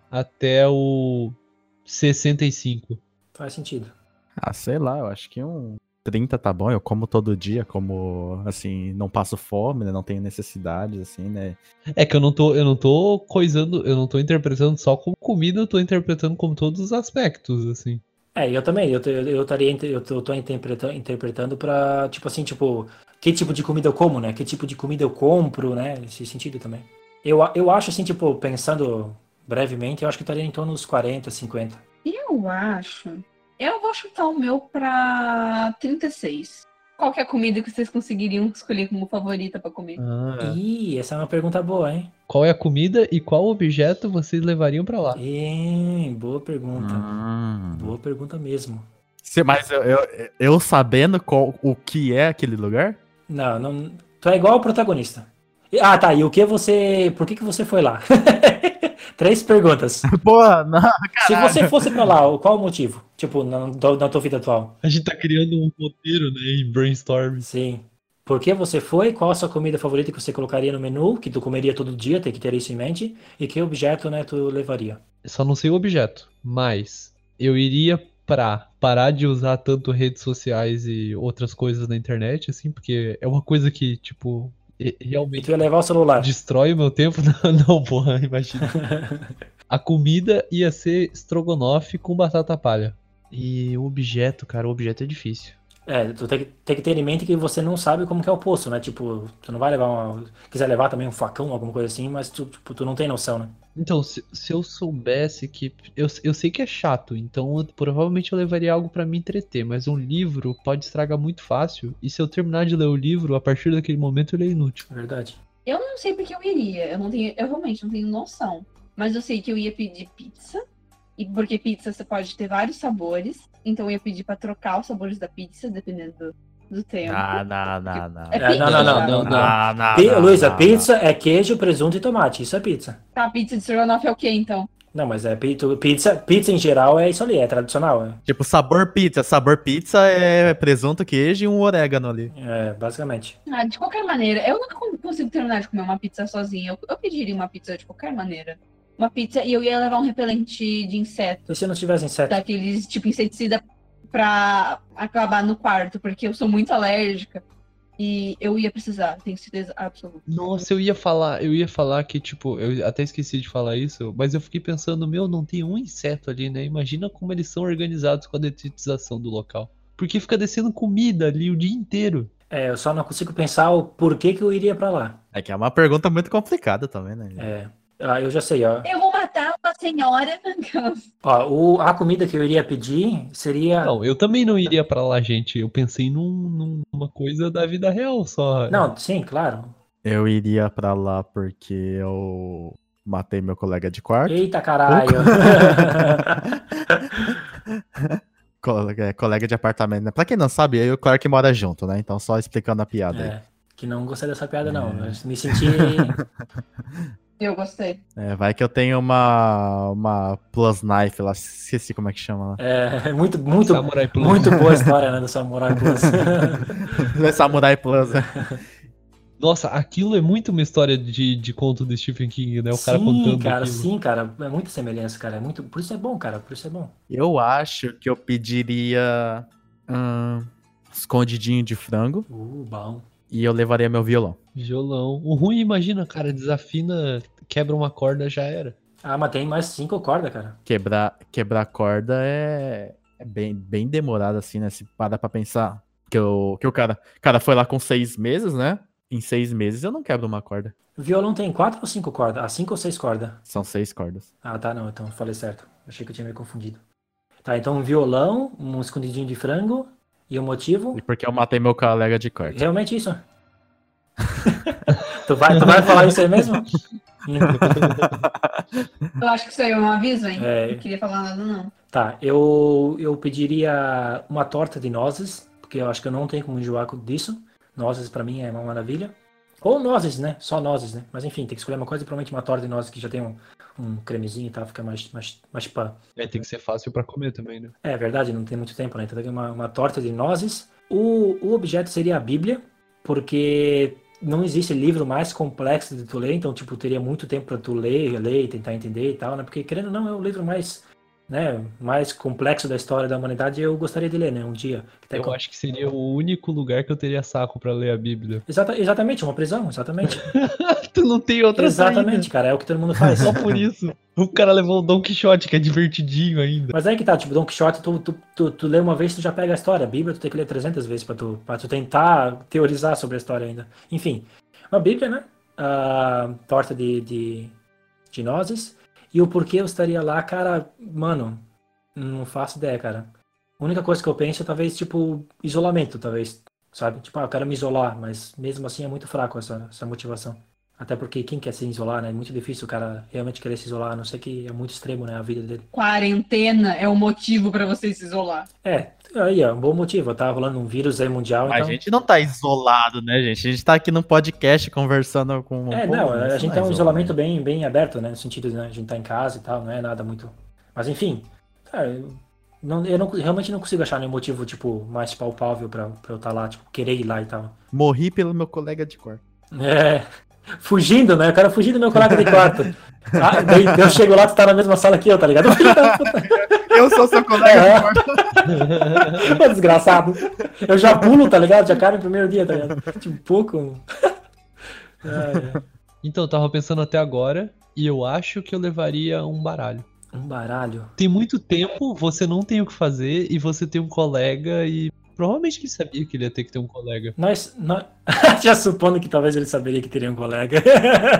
até o 65. Faz sentido. Ah, sei lá, eu acho que um 30 tá bom. Eu como todo dia, como assim, não passo fome, né? Não tenho necessidades, assim, né? É que eu não tô, eu não tô coisando, eu não tô interpretando só como comida, eu tô interpretando como todos os aspectos, assim. É, eu também, eu, eu, eu, taria, eu tô, eu tô interpretando, interpretando pra, tipo assim, tipo, que tipo de comida eu como, né? Que tipo de comida eu compro, né? Nesse sentido também. Eu, eu acho assim, tipo, pensando brevemente, eu acho que estaria em torno dos 40, 50. Eu acho. Eu vou chutar o meu pra 36. Qual é a comida que vocês conseguiriam escolher como favorita para comer? Ah. Ih, essa é uma pergunta boa, hein? Qual é a comida e qual objeto vocês levariam para lá? Boa pergunta. Hum. Boa pergunta mesmo. Mas eu, eu, eu sabendo qual, o que é aquele lugar? Não, não. Tu é igual o protagonista. Ah, tá. E o que você. Por que, que você foi lá? Três perguntas. Porra, não, Se você fosse pra lá, qual o motivo? Tipo, na, na tua vida atual? A gente tá criando um roteiro, né? Em brainstorm. Sim. Por que você foi? Qual a sua comida favorita que você colocaria no menu, que tu comeria todo dia, tem que ter isso em mente, e que objeto, né, tu levaria? Só não sei o objeto, mas eu iria pra parar de usar tanto redes sociais e outras coisas na internet, assim, porque é uma coisa que, tipo, realmente. Tu ia levar o celular. Destrói o meu tempo? Não, não porra, imagina. a comida ia ser estrogonofe com batata palha. E o objeto, cara, o objeto é difícil. É, tu tem que, tem que ter em mente que você não sabe como que é o poço, né? Tipo, tu não vai levar uma. Quiser levar também um facão, alguma coisa assim, mas tu, tipo, tu não tem noção, né? Então, se, se eu soubesse que. Eu, eu sei que é chato, então eu, provavelmente eu levaria algo para me entreter, mas um livro pode estragar muito fácil. E se eu terminar de ler o livro, a partir daquele momento ele é inútil. Verdade. Eu não sei porque eu iria. Eu não tenho. Eu realmente não tenho noção. Mas eu sei que eu ia pedir pizza. E porque pizza você pode ter vários sabores. Então eu ia pedir pra trocar os sabores da pizza, dependendo do, do tempo. Não, não, não, não. É não, não, não, não, não. não, Luísa, pizza é queijo, presunto e tomate. Isso é pizza. Tá, pizza de estrogonofe é o quê, então? Não, mas é pizza, pizza em geral é isso ali, é tradicional. É. Tipo, sabor pizza. Sabor pizza é presunto, queijo e um orégano ali. É, basicamente. Ah, de qualquer maneira, eu não consigo terminar de comer uma pizza sozinha. Eu, eu pediria uma pizza de qualquer maneira uma pizza e eu ia levar um repelente de inseto. E se não tivesse inseto? Daqueles tipo inseticida pra acabar no quarto, porque eu sou muito alérgica. E eu ia precisar, tenho certeza absoluta. Nossa, eu ia falar, eu ia falar que, tipo, eu até esqueci de falar isso, mas eu fiquei pensando, meu, não tem um inseto ali, né? Imagina como eles são organizados com a detetização do local. Porque fica descendo comida ali o dia inteiro. É, eu só não consigo pensar o porquê que eu iria para lá. É que é uma pergunta muito complicada também, né? É. Ah, eu já sei, ó. Eu vou matar uma senhora. ó, o, a comida que eu iria pedir seria. Não, eu também não iria para lá, gente. Eu pensei num, numa coisa da vida real só. Não, sim, claro. Eu iria para lá porque eu matei meu colega de quarto. Eita caralho! colega, colega de apartamento, né? Pra quem não sabe, eu e o Clark mora junto, né? Então só explicando a piada é, aí. Que não gostei dessa piada, não. É. Eu me senti. Eu gostei. É, vai que eu tenho uma, uma Plus Knife lá, esqueci como é que chama. É, muito, muito, muito boa a história, né, do Samurai Plus. é Samurai Plus, né? Nossa, aquilo é muito uma história de, de conto do Stephen King, né? O sim, cara contando. Cara, aquilo. Sim, cara, é muita semelhança, cara. É muito... Por isso é bom, cara. Por isso é bom. Eu acho que eu pediria. Hum, escondidinho de frango. Uh, bom e eu levaria meu violão. Violão. O ruim, imagina, cara, desafina, quebra uma corda, já era. Ah, mas tem mais cinco cordas, cara. Quebrar, quebrar corda é, é bem, bem demorado, assim, né? Se para pra pensar. Que, o, que o cara, cara foi lá com seis meses, né? Em seis meses eu não quebro uma corda. O violão tem quatro ou cinco cordas? Ah, cinco ou seis cordas? São seis cordas. Ah, tá, não. Então falei certo. Achei que eu tinha me confundido. Tá, então um violão, um escondidinho de frango, e o motivo? E porque eu matei meu colega de corte. Realmente isso. tu, vai, tu vai falar isso aí mesmo? eu acho que isso aí é um aviso, hein? É... Não queria falar nada, não. Tá, eu, eu pediria uma torta de nozes, porque eu acho que eu não tenho como enjoar disso. Nozes para mim é uma maravilha. Ou nozes, né? Só nozes, né? Mas enfim, tem que escolher uma coisa, provavelmente uma torta de nozes que já tem um, um cremezinho e tal, fica mais, mais, mais pã. É, tem que ser fácil para comer também, né? É verdade, não tem muito tempo, né? Então tem uma, uma torta de nozes. O, o objeto seria a Bíblia, porque não existe livro mais complexo de tu ler, então, tipo, teria muito tempo para tu ler, ler e tentar entender e tal, né? Porque, querendo ou não, é o livro mais né, mais complexo da história da humanidade, eu gostaria de ler, né, um dia. eu com... acho que seria o único lugar que eu teria saco para ler a Bíblia. Exata, exatamente, uma prisão, exatamente. tu não tem outra Exatamente, saída. cara, é o que todo mundo faz. Só por isso. O cara levou o Don Quixote, que é divertidinho ainda. Mas aí que tá, tipo, Don Quixote, tu, tu, tu, tu lê uma vez, tu já pega a história. A Bíblia, tu tem que ler 300 vezes pra tu, pra tu tentar teorizar sobre a história ainda. Enfim, a Bíblia, né, a torta de, de, de nozes, e o porquê eu estaria lá, cara, mano, não faço ideia, cara. A única coisa que eu penso é talvez, tipo, isolamento, talvez. Sabe? Tipo, ah, eu quero me isolar, mas mesmo assim é muito fraco essa, essa motivação. Até porque quem quer se isolar, né? É muito difícil o cara realmente querer se isolar, a não ser que é muito extremo, né? A vida dele. Quarentena é o motivo para você se isolar. É, aí é um bom motivo. Tá rolando um vírus aí mundial. A então... gente não tá isolado, né, gente? A gente tá aqui no podcast conversando com. É, não, a gente tem um isolamento bem, bem aberto, né? No sentido, né? A gente tá em casa e tal, não é nada muito. Mas enfim, Não, eu não, realmente não consigo achar nenhum motivo, tipo, mais palpável pra, pra eu estar tá lá, tipo, querer ir lá e tal. Morri pelo meu colega de quarto. É. Fugindo, né? O cara fugindo do meu colega de quarto. Ah, daí eu chego lá, tu tá na mesma sala que eu, tá ligado? Eu sou seu colega é. de quarto. Desgraçado. Eu já pulo, tá ligado? Já cai no primeiro dia, tá ligado? Tipo, pouco. É, é. Então, eu tava pensando até agora, e eu acho que eu levaria um baralho. Um baralho? Tem muito tempo, você não tem o que fazer, e você tem um colega, e provavelmente ele sabia que ele ia ter que ter um colega. Nós, nós... já supondo que talvez ele saberia que teria um colega.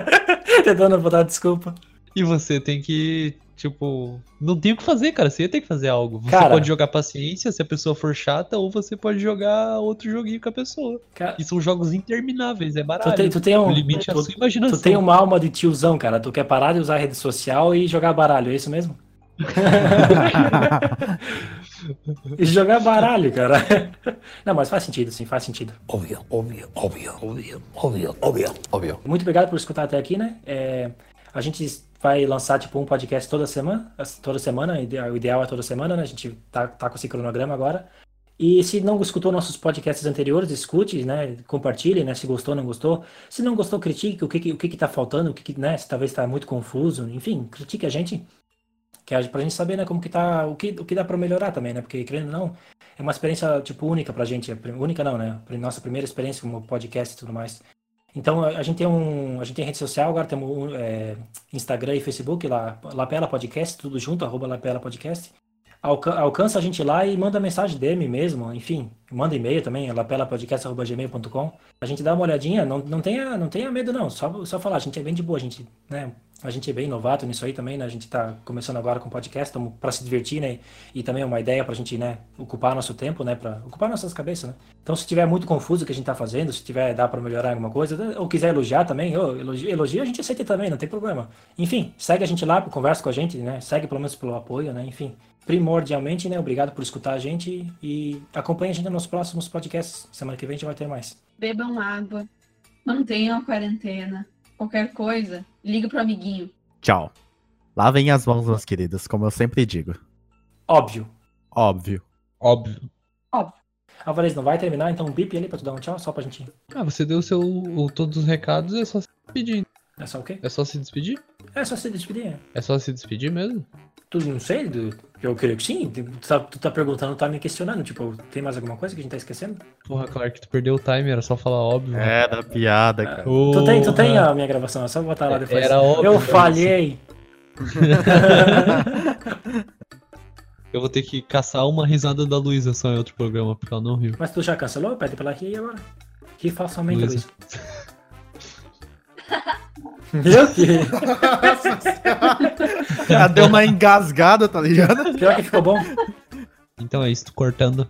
Tentando botar desculpa. E você tem que, tipo, não tem o que fazer, cara. Você ia ter que fazer algo. Você cara, pode jogar paciência se a pessoa for chata, ou você pode jogar outro joguinho com a pessoa. Cara, e são jogos intermináveis, é barato. Tu tem, tu tem um, o limite tu, é a sua imaginação. Tu tem uma alma de tiozão, cara. Tu quer parar de usar a rede social e jogar baralho, é isso mesmo? E jogar baralho, cara. Não, mas faz sentido, sim, faz sentido. Óbvio, óbvio, óbvio, óbvio, óbvio, óbvio, óbvio. Muito obrigado por escutar até aqui, né? É, a gente vai lançar, tipo, um podcast toda semana, toda semana, o ideal é toda semana, né? A gente tá, tá com esse cronograma agora. E se não escutou nossos podcasts anteriores, escute, né? Compartilhe, né? Se gostou, não gostou. Se não gostou, critique o que, que o que, que tá faltando, o que, que né? Se talvez está muito confuso, enfim, critique a gente que é pra gente saber, né, como que tá, o que, o que dá pra melhorar também, né, porque, querendo ou não, é uma experiência, tipo, única pra gente, única não, né, nossa primeira experiência como podcast e tudo mais. Então, a gente tem um, a gente tem rede social, agora temos é, Instagram e Facebook, lá, Lapela Podcast, tudo junto, arroba Lapela Podcast. Alca alcança a gente lá e manda mensagem DM mesmo, enfim, manda e-mail também, lapelapodcast.gmail.com. A gente dá uma olhadinha, não, não, tenha, não tenha medo não, só, só falar, a gente é bem de boa, a gente, né, a gente é bem novato nisso aí também, né? A gente está começando agora com podcast, estamos para se divertir, né? E também é uma ideia para a gente, né, ocupar nosso tempo, né, para ocupar nossas cabeças, né? Então, se tiver muito confuso o que a gente está fazendo, se tiver dá para melhorar alguma coisa, ou quiser elogiar também, elogio, elogio a gente aceita também, não tem problema. Enfim, segue a gente lá, conversa com a gente, né? Segue pelo menos pelo apoio, né? Enfim, primordialmente, né? Obrigado por escutar a gente e acompanhe a gente nos próximos podcasts. Semana que vem a gente vai ter mais. Bebam água, mantenham a quarentena qualquer coisa, liga pro amiguinho. Tchau. Lavem as mãos, meus queridos, como eu sempre digo. Óbvio. Óbvio. Óbvio. Óbvio. Alvarez, não vai terminar, então um bip ali pra tu dar um tchau, só pra gente. Ah, você deu seu, o, todos os recados, é só se despedir. É só o quê? É só se despedir? É só se despedir. É, é só se despedir mesmo? Tu não sei, eu creio que sim. Tu tá, tu tá perguntando, tá me questionando. Tipo, tem mais alguma coisa que a gente tá esquecendo? Porra, claro que tu perdeu o timer, era só falar óbvio. É, da piada, cara. tu, tem, tu tem a minha gravação, é só botar lá é, depois. Era óbvio. Eu falhei. eu vou ter que caçar uma risada da Luísa só em outro programa, porque ela não riu. Mas tu já cancelou? Pede pra ela rir agora. Ri falsamente, Luísa. Meu Deus! Ela deu uma engasgada, tá ligado? Pior que ficou bom. Então é isso, tô cortando.